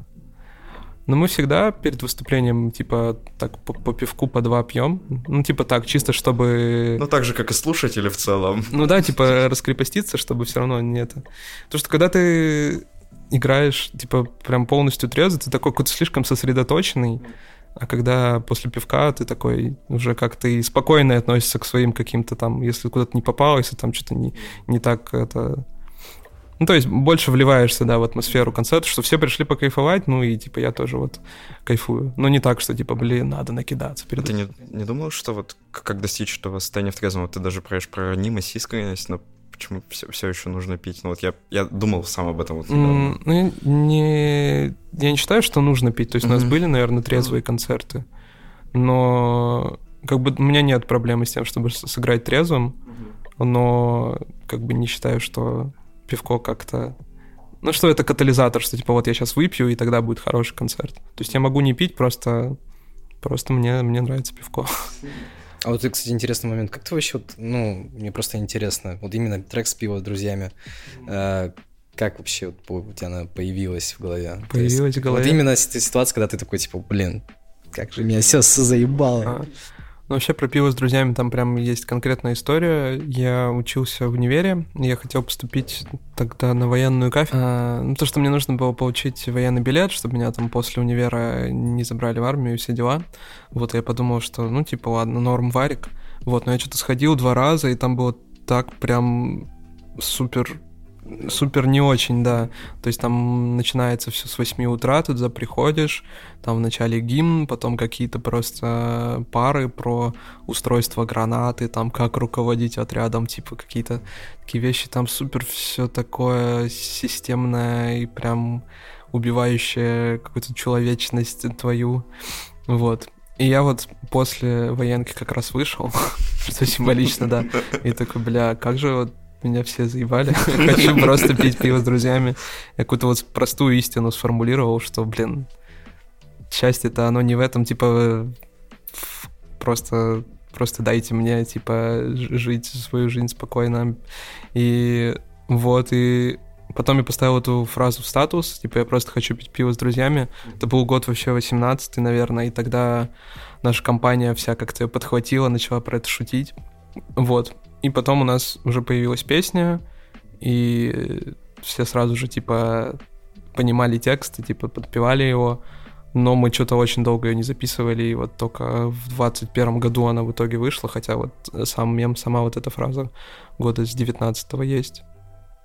ну, мы всегда перед выступлением, типа, так по, по пивку по два пьем. Ну, типа так, чисто чтобы... Ну, так же, как и слушатели в целом. Ну да, типа, раскрепоститься, чтобы все равно не это. Потому что когда ты играешь, типа, прям полностью трезвый, ты такой какой-то слишком сосредоточенный, а когда после пивка ты такой уже как-то и спокойно относишься к своим каким-то там, если куда-то не попал, если там что-то не, не так это... Ну, то есть больше вливаешься, да, в атмосферу концерта, что все пришли покайфовать, ну и, типа, я тоже вот кайфую. Но не так, что, типа, блин, надо накидаться перед... А ты не, не думал, что вот как достичь этого состояния в трезвом? Ты даже проешь про ранимость, искренность, но почему все, все еще нужно пить? Ну вот я, я думал сам об этом вот недавно. Mm, ну, не, я не считаю, что нужно пить. То есть mm-hmm. у нас были, наверное, трезвые mm-hmm. концерты. Но как бы у меня нет проблемы с тем, чтобы сыграть трезвым, mm-hmm. но как бы не считаю, что пивко как-то... Ну, что это катализатор, что типа вот я сейчас выпью, и тогда будет хороший концерт. То есть я могу не пить, просто, просто мне, мне нравится пивко. А вот, кстати, интересный момент. Как ты вообще, вот, ну, мне просто интересно, вот именно трек с пива с друзьями, э, как вообще вот у тебя она появилась в голове? Появилась в голове? Вот именно ситуация, когда ты такой, типа, блин, как же меня все заебало. А. Ну, вообще про пиво с друзьями там прям есть конкретная история. Я учился в универе, я хотел поступить тогда на военную кафедру. А, ну, то, что мне нужно было получить военный билет, чтобы меня там после универа не забрали в армию и все дела. Вот, я подумал, что, ну, типа, ладно, норм варик. Вот, но я что-то сходил два раза, и там было так прям супер супер не очень, да. То есть там начинается все с 8 утра, ты туда приходишь, там вначале гимн, потом какие-то просто пары про устройство гранаты, там как руководить отрядом, типа какие-то такие вещи, там супер все такое системное и прям убивающее какую-то человечность твою. Вот. И я вот после военки как раз вышел, что символично, да, и такой, бля, как же вот меня все заебали. Хочу просто пить пиво с друзьями. Я какую-то вот простую истину сформулировал, что, блин, счастье-то оно не в этом, типа, просто, просто дайте мне, типа, жить свою жизнь спокойно. И вот, и потом я поставил эту фразу в статус, типа, я просто хочу пить пиво с друзьями. Это был год вообще 18 наверное, и тогда наша компания вся как-то подхватила, начала про это шутить. Вот. И потом у нас уже появилась песня, и все сразу же, типа, понимали текст, типа, подпевали его. Но мы что-то очень долго ее не записывали, и вот только в 21 году она в итоге вышла, хотя вот сам мем, сама вот эта фраза года с 19 есть.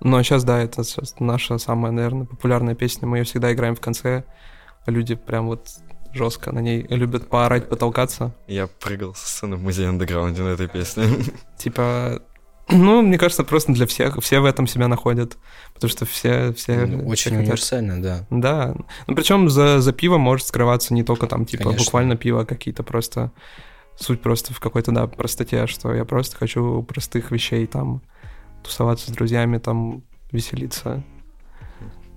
Но сейчас, да, это наша самая, наверное, популярная песня. Мы ее всегда играем в конце. Люди прям вот жестко на ней любят поорать, потолкаться. Я прыгал со сцены в музее андеграунде на этой песне. Типа, ну, мне кажется, просто для всех, все в этом себя находят, потому что все, все ну, очень все универсально, да. Да, ну причем за за пиво может скрываться не только там типа Конечно. буквально пиво, а какие-то просто суть просто в какой-то да простоте, что я просто хочу простых вещей там тусоваться с друзьями, там веселиться,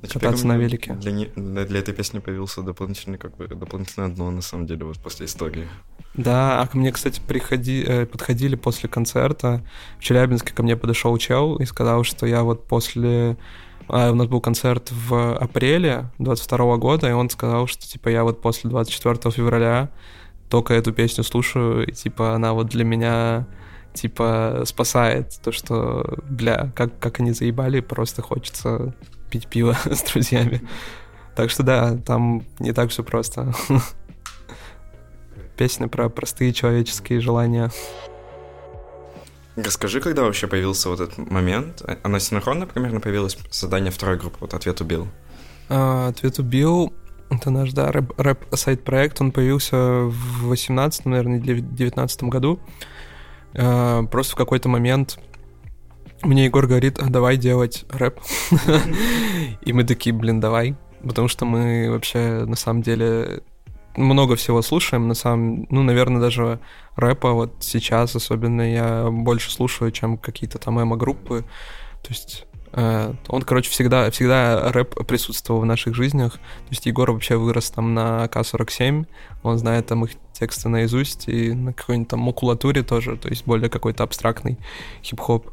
а кататься на велике. Для, не, для этой песни появился дополнительный, как бы, дополнительное дно, на самом деле, вот после истории. Да, а ко мне, кстати, приходи, э, подходили после концерта. В Челябинске ко мне подошел чел и сказал, что я вот после... А, у нас был концерт в апреле 22 года, и он сказал, что, типа, я вот после 24 февраля только эту песню слушаю, и, типа, она вот для меня типа спасает то, что, бля, как, как они заебали, просто хочется пить пиво с друзьями. Так что да, там не так все просто. Песня про простые человеческие желания. Расскажи, когда вообще появился вот этот момент? Она синхронно примерно появилась задание второй группы, вот «Ответ убил». А, «Ответ убил» — это наш, да, рэп-сайт-проект. Он появился в 18 наверное, или 19 году. А, просто в какой-то момент мне Егор говорит, а давай делать рэп. И мы такие, блин, давай. Потому что мы вообще, на самом деле, много всего слушаем, на самом, ну, наверное, даже рэпа вот сейчас особенно я больше слушаю, чем какие-то там эмо-группы. То есть э, он, короче, всегда, всегда рэп присутствовал в наших жизнях. То есть Егор вообще вырос там на К-47, он знает там их тексты наизусть и на какой-нибудь там макулатуре тоже, то есть более какой-то абстрактный хип-хоп.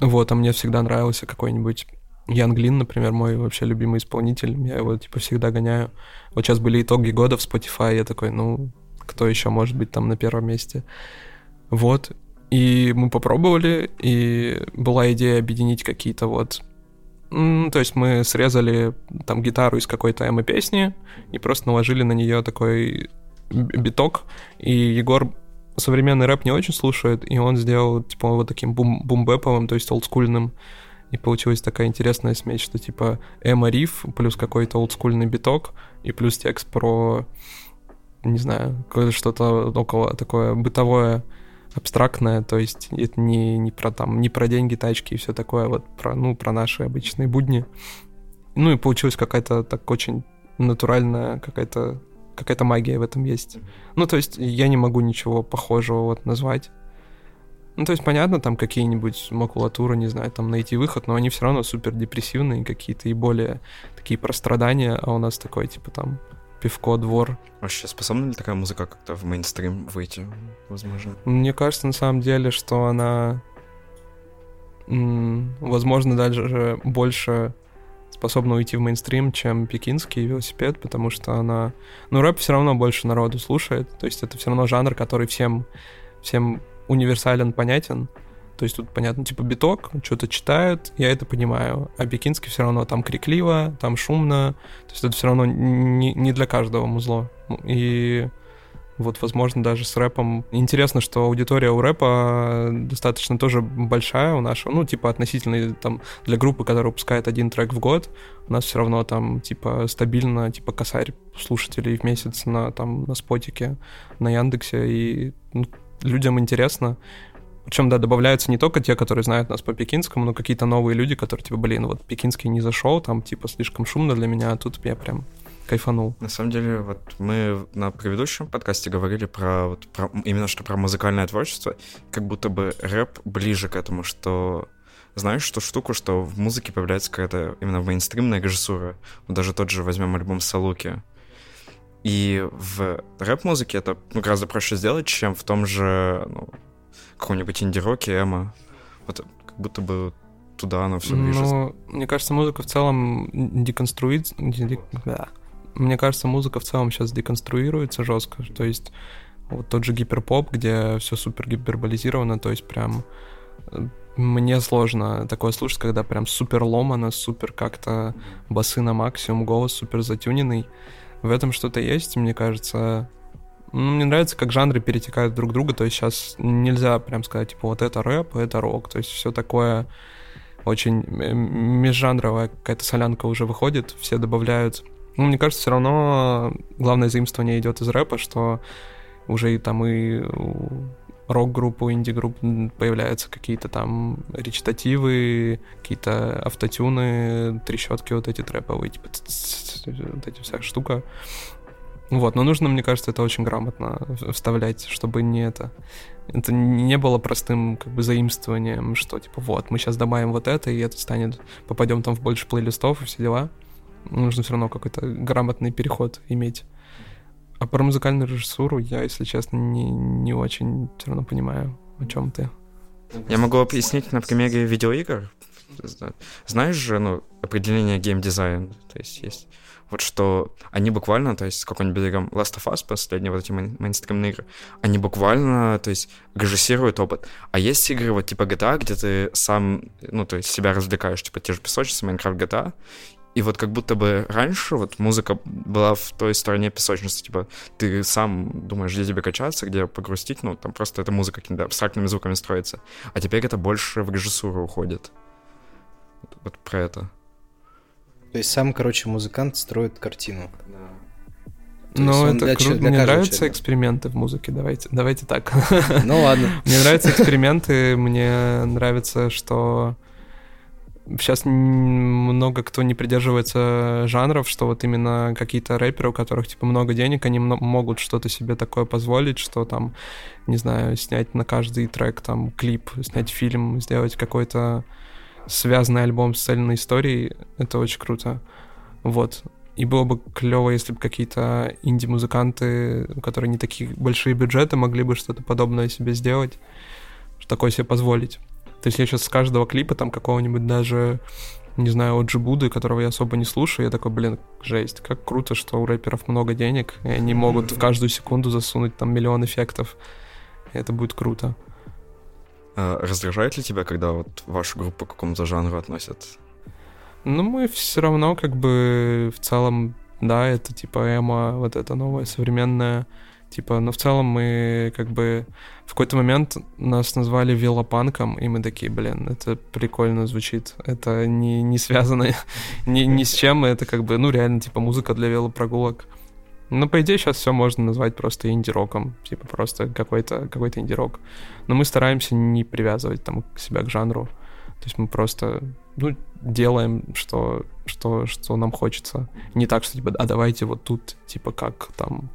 Вот, а мне всегда нравился какой-нибудь Ян Глин, например, мой вообще любимый исполнитель. Я его, типа, всегда гоняю. Вот сейчас были итоги года в Spotify, я такой, ну, кто еще может быть там на первом месте? Вот. И мы попробовали, и была идея объединить какие-то вот... То есть мы срезали там гитару из какой-то эмо-песни и просто наложили на нее такой биток, и Егор современный рэп не очень слушает, и он сделал, типа, вот таким бум бумбэповым, то есть олдскульным. И получилась такая интересная смесь, что, типа, эмо-риф плюс какой-то олдскульный биток, и плюс текст про, не знаю, что-то около такое бытовое, абстрактное, то есть это не, не про там, не про деньги, тачки и все такое, вот про, ну, про наши обычные будни. Ну и получилась какая-то так очень натуральная какая-то какая-то магия в этом есть. Ну, то есть я не могу ничего похожего вот назвать. Ну, то есть, понятно, там какие-нибудь макулатуры, не знаю, там найти выход, но они все равно супер депрессивные какие-то и более такие про страдания, а у нас такой, типа, там, пивко, двор. Вообще, способна ли такая музыка как-то в мейнстрим выйти, возможно? Мне кажется, на самом деле, что она, возможно, даже больше способна уйти в мейнстрим, чем пекинский велосипед, потому что она... Ну, рэп все равно больше народу слушает, то есть это все равно жанр, который всем, всем универсален, понятен. То есть тут понятно, типа биток, что-то читают, я это понимаю. А пекинский все равно там крикливо, там шумно. То есть это все равно не, не для каждого музло. И вот, возможно, даже с рэпом. Интересно, что аудитория у рэпа достаточно тоже большая у нашего, ну, типа, относительно там для группы, которая выпускает один трек в год, у нас все равно там, типа, стабильно, типа, косарь слушателей в месяц на, там, на спотике, на Яндексе, и ну, людям интересно. Причем, да, добавляются не только те, которые знают нас по пекинскому, но какие-то новые люди, которые, типа, блин, вот пекинский не зашел, там, типа, слишком шумно для меня, а тут я прям кайфанул. На самом деле, вот мы на предыдущем подкасте говорили про, вот, про именно что про музыкальное творчество, как будто бы рэп ближе к этому, что знаешь что штуку, что в музыке появляется какая-то именно мейнстримная режиссура. Вот даже тот же возьмем альбом Салуки. И в рэп-музыке это ну, гораздо проще сделать, чем в том же ну, каком-нибудь инди-роке, эмо. Вот как будто бы туда оно все движется. Ну, мне кажется, музыка в целом деконструируется. Да мне кажется, музыка в целом сейчас деконструируется жестко. То есть вот тот же гиперпоп, где все супер гиперболизировано, то есть прям э, мне сложно такое слушать, когда прям супер ломано, супер как-то басы на максимум, голос супер затюненный. В этом что-то есть, мне кажется. Ну, мне нравится, как жанры перетекают друг друга, то есть сейчас нельзя прям сказать, типа, вот это рэп, это рок, то есть все такое очень межжанровая какая-то солянка уже выходит, все добавляют ну, мне кажется, все равно главное заимствование идет из рэпа, что уже и там и рок-группу, инди-групп появляются какие-то там речитативы, какие-то автотюны, трещотки вот эти трэповые, типа вот эти вся штука. Вот, но нужно, мне кажется, это очень грамотно вставлять, чтобы не это... Это не было простым как бы заимствованием, что типа вот, мы сейчас добавим вот это, и это станет... Попадем там в больше плейлистов и все дела нужно все равно какой-то грамотный переход иметь. А про музыкальную режиссуру я, если честно, не, не очень все равно понимаю, о чем ты. Я могу объяснить на примере видеоигр. Знаешь же, ну, определение геймдизайн, то есть есть вот что они буквально, то есть какой-нибудь берем Last of Us, последние вот эти мейнстримные игры, они буквально, то есть режиссируют опыт. А есть игры вот типа GTA, где ты сам, ну, то есть себя развлекаешь, типа те же песочницы, Minecraft GTA, и вот как будто бы раньше вот музыка была в той стороне песочницы, типа ты сам думаешь, где тебе качаться, где погрустить, ну там просто эта музыка какими-то абстрактными звуками строится. А теперь это больше в режиссуру уходит. Вот, вот про это. То есть сам, короче, музыкант строит картину. Ну, это круто. Мне нравятся человека. эксперименты в музыке, давайте, давайте так. Ну ладно. Мне нравятся эксперименты, мне нравится, что сейчас много кто не придерживается жанров, что вот именно какие-то рэперы, у которых типа много денег, они могут что-то себе такое позволить, что там, не знаю, снять на каждый трек там клип, снять фильм, сделать какой-то связанный альбом с цельной историей. Это очень круто. Вот. И было бы клево, если бы какие-то инди-музыканты, у которых не такие большие бюджеты, могли бы что-то подобное себе сделать, что такое себе позволить. То есть я сейчас с каждого клипа там какого-нибудь даже не знаю, от Джибуды, которого я особо не слушаю, я такой, блин, жесть, как круто, что у рэперов много денег, и они могут в каждую секунду засунуть там миллион эффектов. Это будет круто. А раздражает ли тебя, когда вот вашу группу к какому-то жанру относят? Ну, мы все равно как бы в целом, да, это типа эмо, вот это новое современное Типа, но в целом мы как бы в какой-то момент нас назвали велопанком, и мы такие, блин, это прикольно звучит. Это не, не связано ни, ни с чем, это как бы, ну, реально, типа, музыка для велопрогулок. Ну, по идее, сейчас все можно назвать просто инди-роком, типа просто какой-то какой инди-рок. Но мы стараемся не привязывать там себя к жанру. То есть мы просто, ну, делаем, что, что, что нам хочется. Не так, что, типа, а давайте вот тут, типа, как там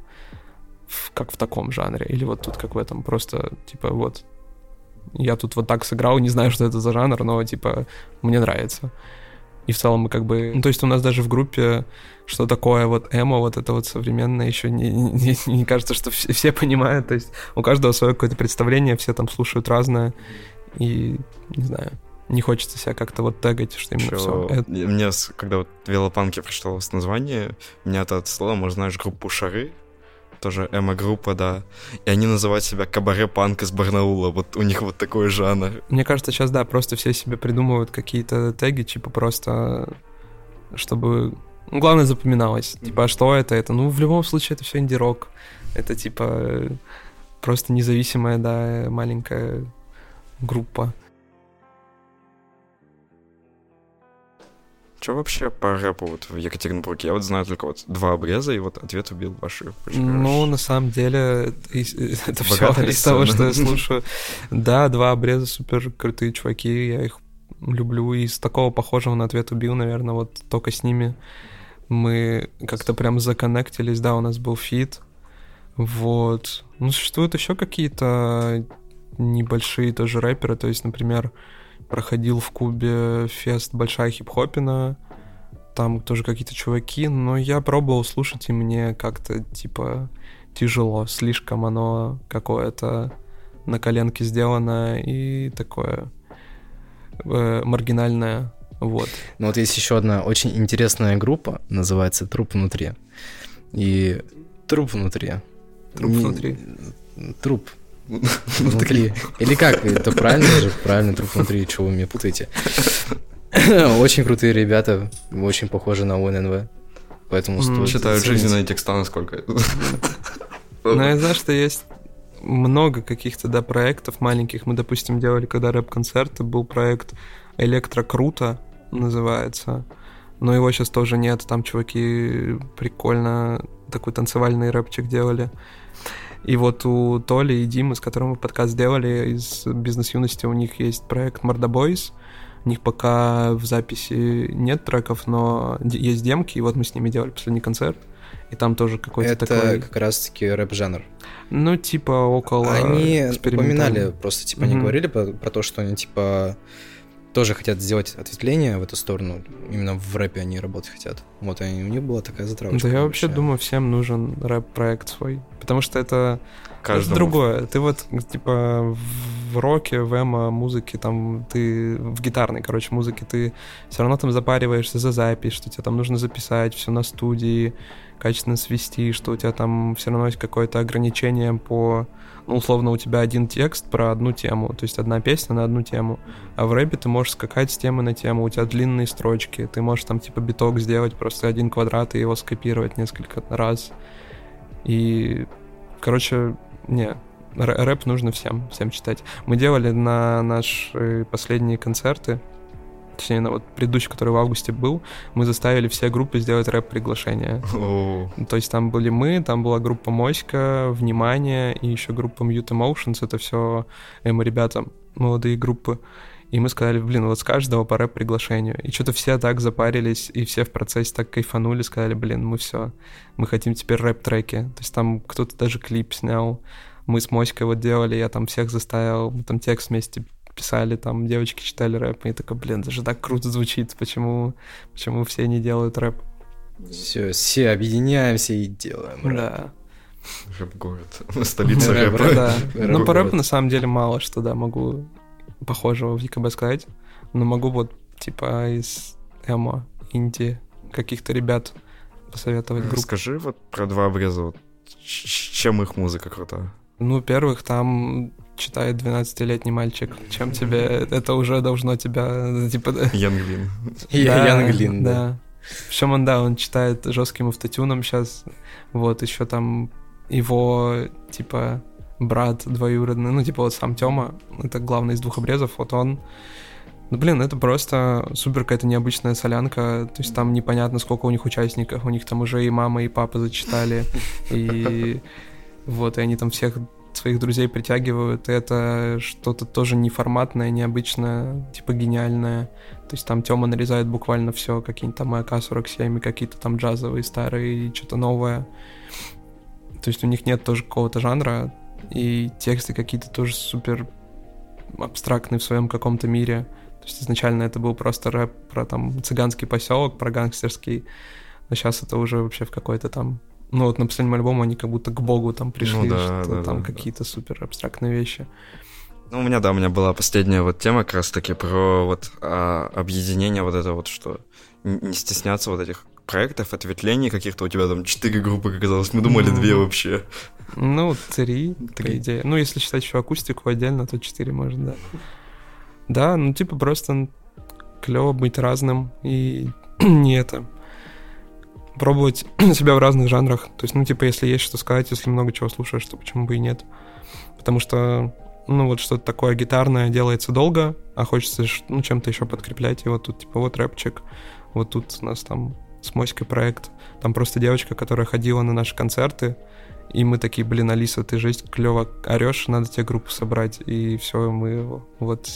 как в таком жанре, или вот тут как в этом, просто, типа, вот, я тут вот так сыграл, не знаю, что это за жанр, но, типа, мне нравится. И в целом мы как бы... Ну, то есть у нас даже в группе, что такое вот эмо, вот это вот современное, еще не, не, не кажется, что все, все понимают. То есть у каждого свое какое-то представление, все там слушают разное. И, не знаю, не хочется себя как-то вот тегать, что именно все. Это... Мне, когда вот велопанки прочиталось название, меня это отслало, можно, знаешь, группу Шары, тоже эмо-группа, да. И они называют себя кабаре-панк из Барнаула. Вот у них вот такой жанр. Мне кажется, сейчас, да, просто все себе придумывают какие-то теги, типа просто, чтобы... Ну, главное, запоминалось. Типа, а что это? Это, ну, в любом случае, это все инди-рок. Это, типа, просто независимая, да, маленькая группа. Что вообще по рэпу вот в Екатеринбурге? Я вот знаю только вот два обреза, и вот ответ убил ваши. Ну, на самом деле, это все из того, что я слушаю. Да, два обреза супер крутые чуваки, я их люблю. И из такого похожего на ответ убил, наверное, вот только с ними мы как-то прям законнектились, да, у нас был фит. Вот. Ну, существуют еще какие-то небольшие тоже рэперы, то есть, например, проходил в Кубе фест Большая хип-хопина, там тоже какие-то чуваки, но я пробовал слушать, и мне как-то, типа, тяжело, слишком оно какое-то на коленке сделано и такое э, маргинальное, вот. Ну вот есть еще одна очень интересная группа, называется «Труп внутри». И труп внутри. Труп внутри. Труп Внутри. Или как? Это правильно же? Правильно, труп внутри. Чего вы меня путаете? Очень крутые ребята, очень похожи на УННВ. Поэтому стоит... Читают жизненные текста насколько. Ну, я знаю, что есть много каких-то, да, проектов маленьких. Мы, допустим, делали, когда рэп-концерты, был проект «Электро Круто» называется. Но его сейчас тоже нет. Там чуваки прикольно такой танцевальный рэпчик делали. И вот у Толи и Димы, с которым мы подкаст сделали из бизнес-юности, у них есть проект Мордобойс. У них пока в записи нет треков, но есть демки, и вот мы с ними делали последний концерт. И там тоже какой-то Это такой... как раз-таки рэп-жанр. Ну, типа около Они упоминали, просто типа mm-hmm. они говорили про, про то, что они типа тоже хотят сделать ответвление в эту сторону. Именно в рэпе они работать хотят. Вот и у них была такая затравочка. Да я вообще думаю, всем нужен рэп-проект свой. Потому что это, это другое. Ты вот, типа, в роке, в эмо музыке, там, ты в гитарной, короче, музыке, ты все равно там запариваешься за запись, что тебе там нужно записать все на студии, качественно свести, что у тебя там все равно есть какое-то ограничение по ну, условно, у тебя один текст про одну тему, то есть одна песня на одну тему. А в рэпе ты можешь скакать с темы на тему, у тебя длинные строчки, ты можешь там типа биток сделать, просто один квадрат и его скопировать несколько раз. И, короче, не, рэп нужно всем, всем читать. Мы делали на наши последние концерты, точнее, на вот предыдущий, который в августе был, мы заставили все группы сделать рэп-приглашение. То есть там были мы, там была группа Моська, Внимание и еще группа Mute Emotions, это все эмо ребята, молодые группы. И мы сказали, блин, вот с каждого по рэп-приглашению. И что-то все так запарились, и все в процессе так кайфанули, сказали, блин, мы все, мы хотим теперь рэп-треки. То есть там кто-то даже клип снял. Мы с Моськой вот делали, я там всех заставил, мы там текст вместе писали, там девочки читали рэп, и такой, блин, даже так круто звучит, почему, почему все не делают рэп? Все, все объединяемся и делаем рэп. Да. Рэп-город. Столица рэпа. Да. Ну, по рэпу на самом деле мало что, да, могу похожего в ЕКБ сказать. Но могу вот, типа, из эмо, инди, каких-то ребят посоветовать группу. Скажи вот про два обреза. Вот, чем их музыка крутая? Ну, во-первых, там читает 12-летний мальчик. Чем тебе... Это уже должно тебя... Типа... Янглин. Янглин, да. Причем он, да, он читает жестким автотюном сейчас. Вот, еще там его, типа, брат двоюродный, ну, типа, вот сам Тёма, это главный из двух обрезов, вот он ну, блин, это просто супер какая-то необычная солянка. То есть там непонятно, сколько у них участников. У них там уже и мама, и папа зачитали. И вот, и они там всех своих друзей притягивают, и это что-то тоже неформатное, необычное, типа гениальное. То есть там Тёма нарезает буквально все, какие-нибудь там АК-47, какие-то там джазовые старые, и что-то новое. То есть у них нет тоже какого-то жанра, и тексты какие-то тоже супер абстрактные в своем каком-то мире. То есть изначально это был просто рэп про там цыганский поселок, про гангстерский, а сейчас это уже вообще в какой-то там ну вот на последнем альбоме они как будто к богу там пришли, ну, да, что да, там да, какие-то да. супер абстрактные вещи. Ну, у меня, да, у меня была последняя вот тема как раз-таки про вот а, объединение вот это вот, что не стесняться вот этих проектов, ответвлений каких-то. У тебя там четыре группы, оказалось. Мы думали ну, две вообще. Ну, три, три, по идее. Ну, если считать еще акустику отдельно, то четыре, может, да. Да, ну, типа, просто клево быть разным и не это пробовать себя в разных жанрах. То есть, ну, типа, если есть что сказать, если много чего слушаешь, то почему бы и нет? Потому что, ну, вот что-то такое гитарное делается долго, а хочется, ну, чем-то еще подкреплять. И вот тут, типа, вот рэпчик, вот тут у нас там с Моськой проект. Там просто девочка, которая ходила на наши концерты, и мы такие, блин, Алиса, ты жесть клево орешь, надо тебе группу собрать. И все, мы вот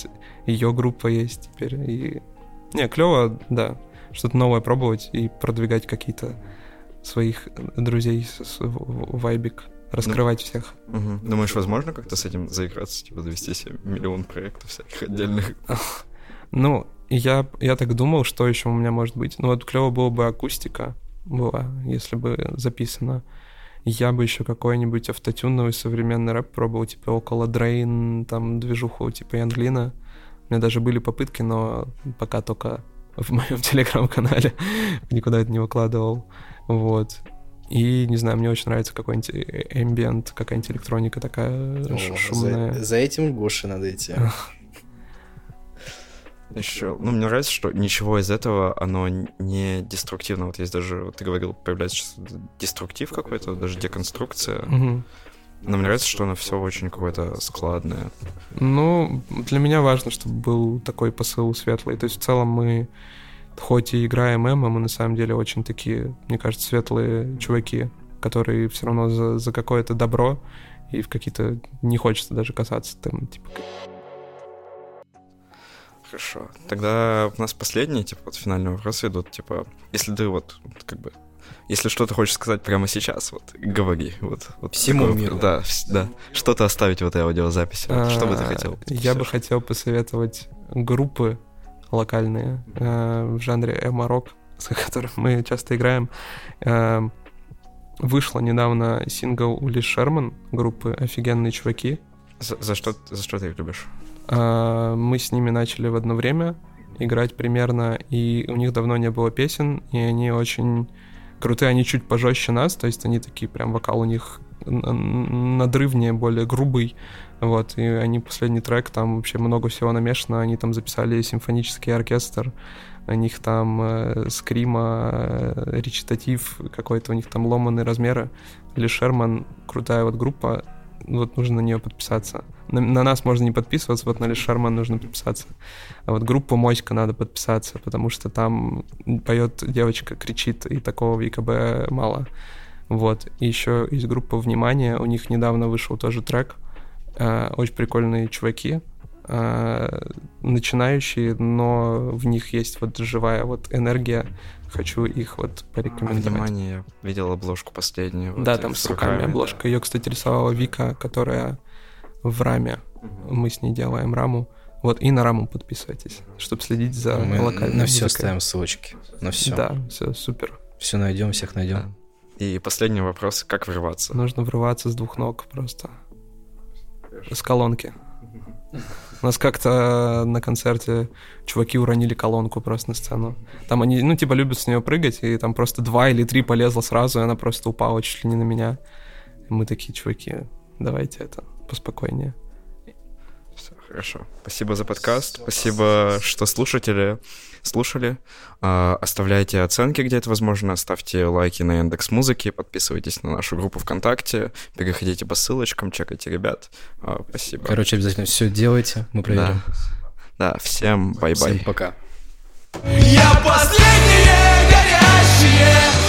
ее группа есть теперь. И... Не, клево, да что-то новое пробовать и продвигать какие-то своих друзей с вайбик, раскрывать ну, всех. Угу. Думаешь, возможно как-то с этим заиграться, типа завести себе миллион проектов всяких отдельных? Ну, я, я так думал, что еще у меня может быть. Ну, вот клево было бы акустика была, если бы записано. Я бы еще какой-нибудь автотюновый современный рэп пробовал, типа около Дрейн, там движуху типа Янглина. У меня даже были попытки, но пока только в моем телеграм-канале, никуда это не выкладывал, вот. И, не знаю, мне очень нравится какой-нибудь ambient, какая-нибудь электроника такая О, шумная. За, за этим Гоши надо идти. Еще, ну, мне нравится, что ничего из этого, оно не деструктивно. Вот есть даже, вот ты говорил, появляется деструктив какой-то, даже деконструкция. Угу. Но мне нравится, что оно все очень какое-то складное. Ну, для меня важно, чтобы был такой посыл светлый. То есть в целом мы, хоть и играем эмо, мы на самом деле очень такие, мне кажется, светлые чуваки, которые все равно за, за какое-то добро и в какие-то не хочется даже касаться там, типа. Хорошо. Тогда у нас последний, типа, вот финальный вопрос идут, типа, если ты вот, как бы, если что-то хочешь сказать прямо сейчас, вот, говори. Вот, вот Всему такое, миру. Да, да. Что-то оставить в этой аудиозаписи. Вот, что бы ты хотел? Я бы хотел посоветовать группы локальные э, в жанре эмо-рок, с которым мы часто играем. Э, вышла недавно сингл Ули Шерман группы «Офигенные чуваки». За, за, что, за что ты их любишь? Э, мы с ними начали в одно время играть примерно, и у них давно не было песен, и они очень крутые, они чуть пожестче нас, то есть они такие прям вокал у них надрывнее, более грубый, вот, и они последний трек, там вообще много всего намешано, они там записали симфонический оркестр, у них там э, скрима, э, речитатив какой-то, у них там ломаные размеры. Ли Шерман, крутая вот группа, вот нужно на нее подписаться. На, на нас можно не подписываться, вот на Ли Шерман нужно подписаться. А вот группу Моська надо подписаться, потому что там поет девочка, кричит, и такого в ИКБ мало. Вот. И еще из группы «Внимание», у них недавно вышел тоже трек. Э, очень прикольные чуваки, начинающие, но в них есть вот живая вот энергия. Хочу их вот порекомендовать. Внимание, я видел обложку последнюю. Вот да, там с руками, руками обложка. Да. Ее, кстати, рисовала Вика, которая в раме. Угу. Мы с ней делаем раму. Вот, и на раму подписывайтесь, чтобы следить за Мы локальной На все ставим ссылочки. На все. Да, все, супер. Все найдем, всех найдем. Да. И последний вопрос: как врываться? Нужно врываться с двух ног просто. С колонки. У нас как-то на концерте чуваки уронили колонку просто на сцену. Там они, ну, типа, любят с нее прыгать, и там просто два или три полезло сразу, и она просто упала чуть ли не на меня. И мы такие, чуваки, давайте это поспокойнее. Все, хорошо. Спасибо за подкаст. Спасибо, что слушатели слушали. А, оставляйте оценки, где это возможно. Ставьте лайки на Яндекс Музыки. Подписывайтесь на нашу группу ВКонтакте. Переходите по ссылочкам, чекайте ребят. А, спасибо. Короче, обязательно все делайте. Мы проверим. Да, да всем bye-bye. Всем пока. Я последнее горящее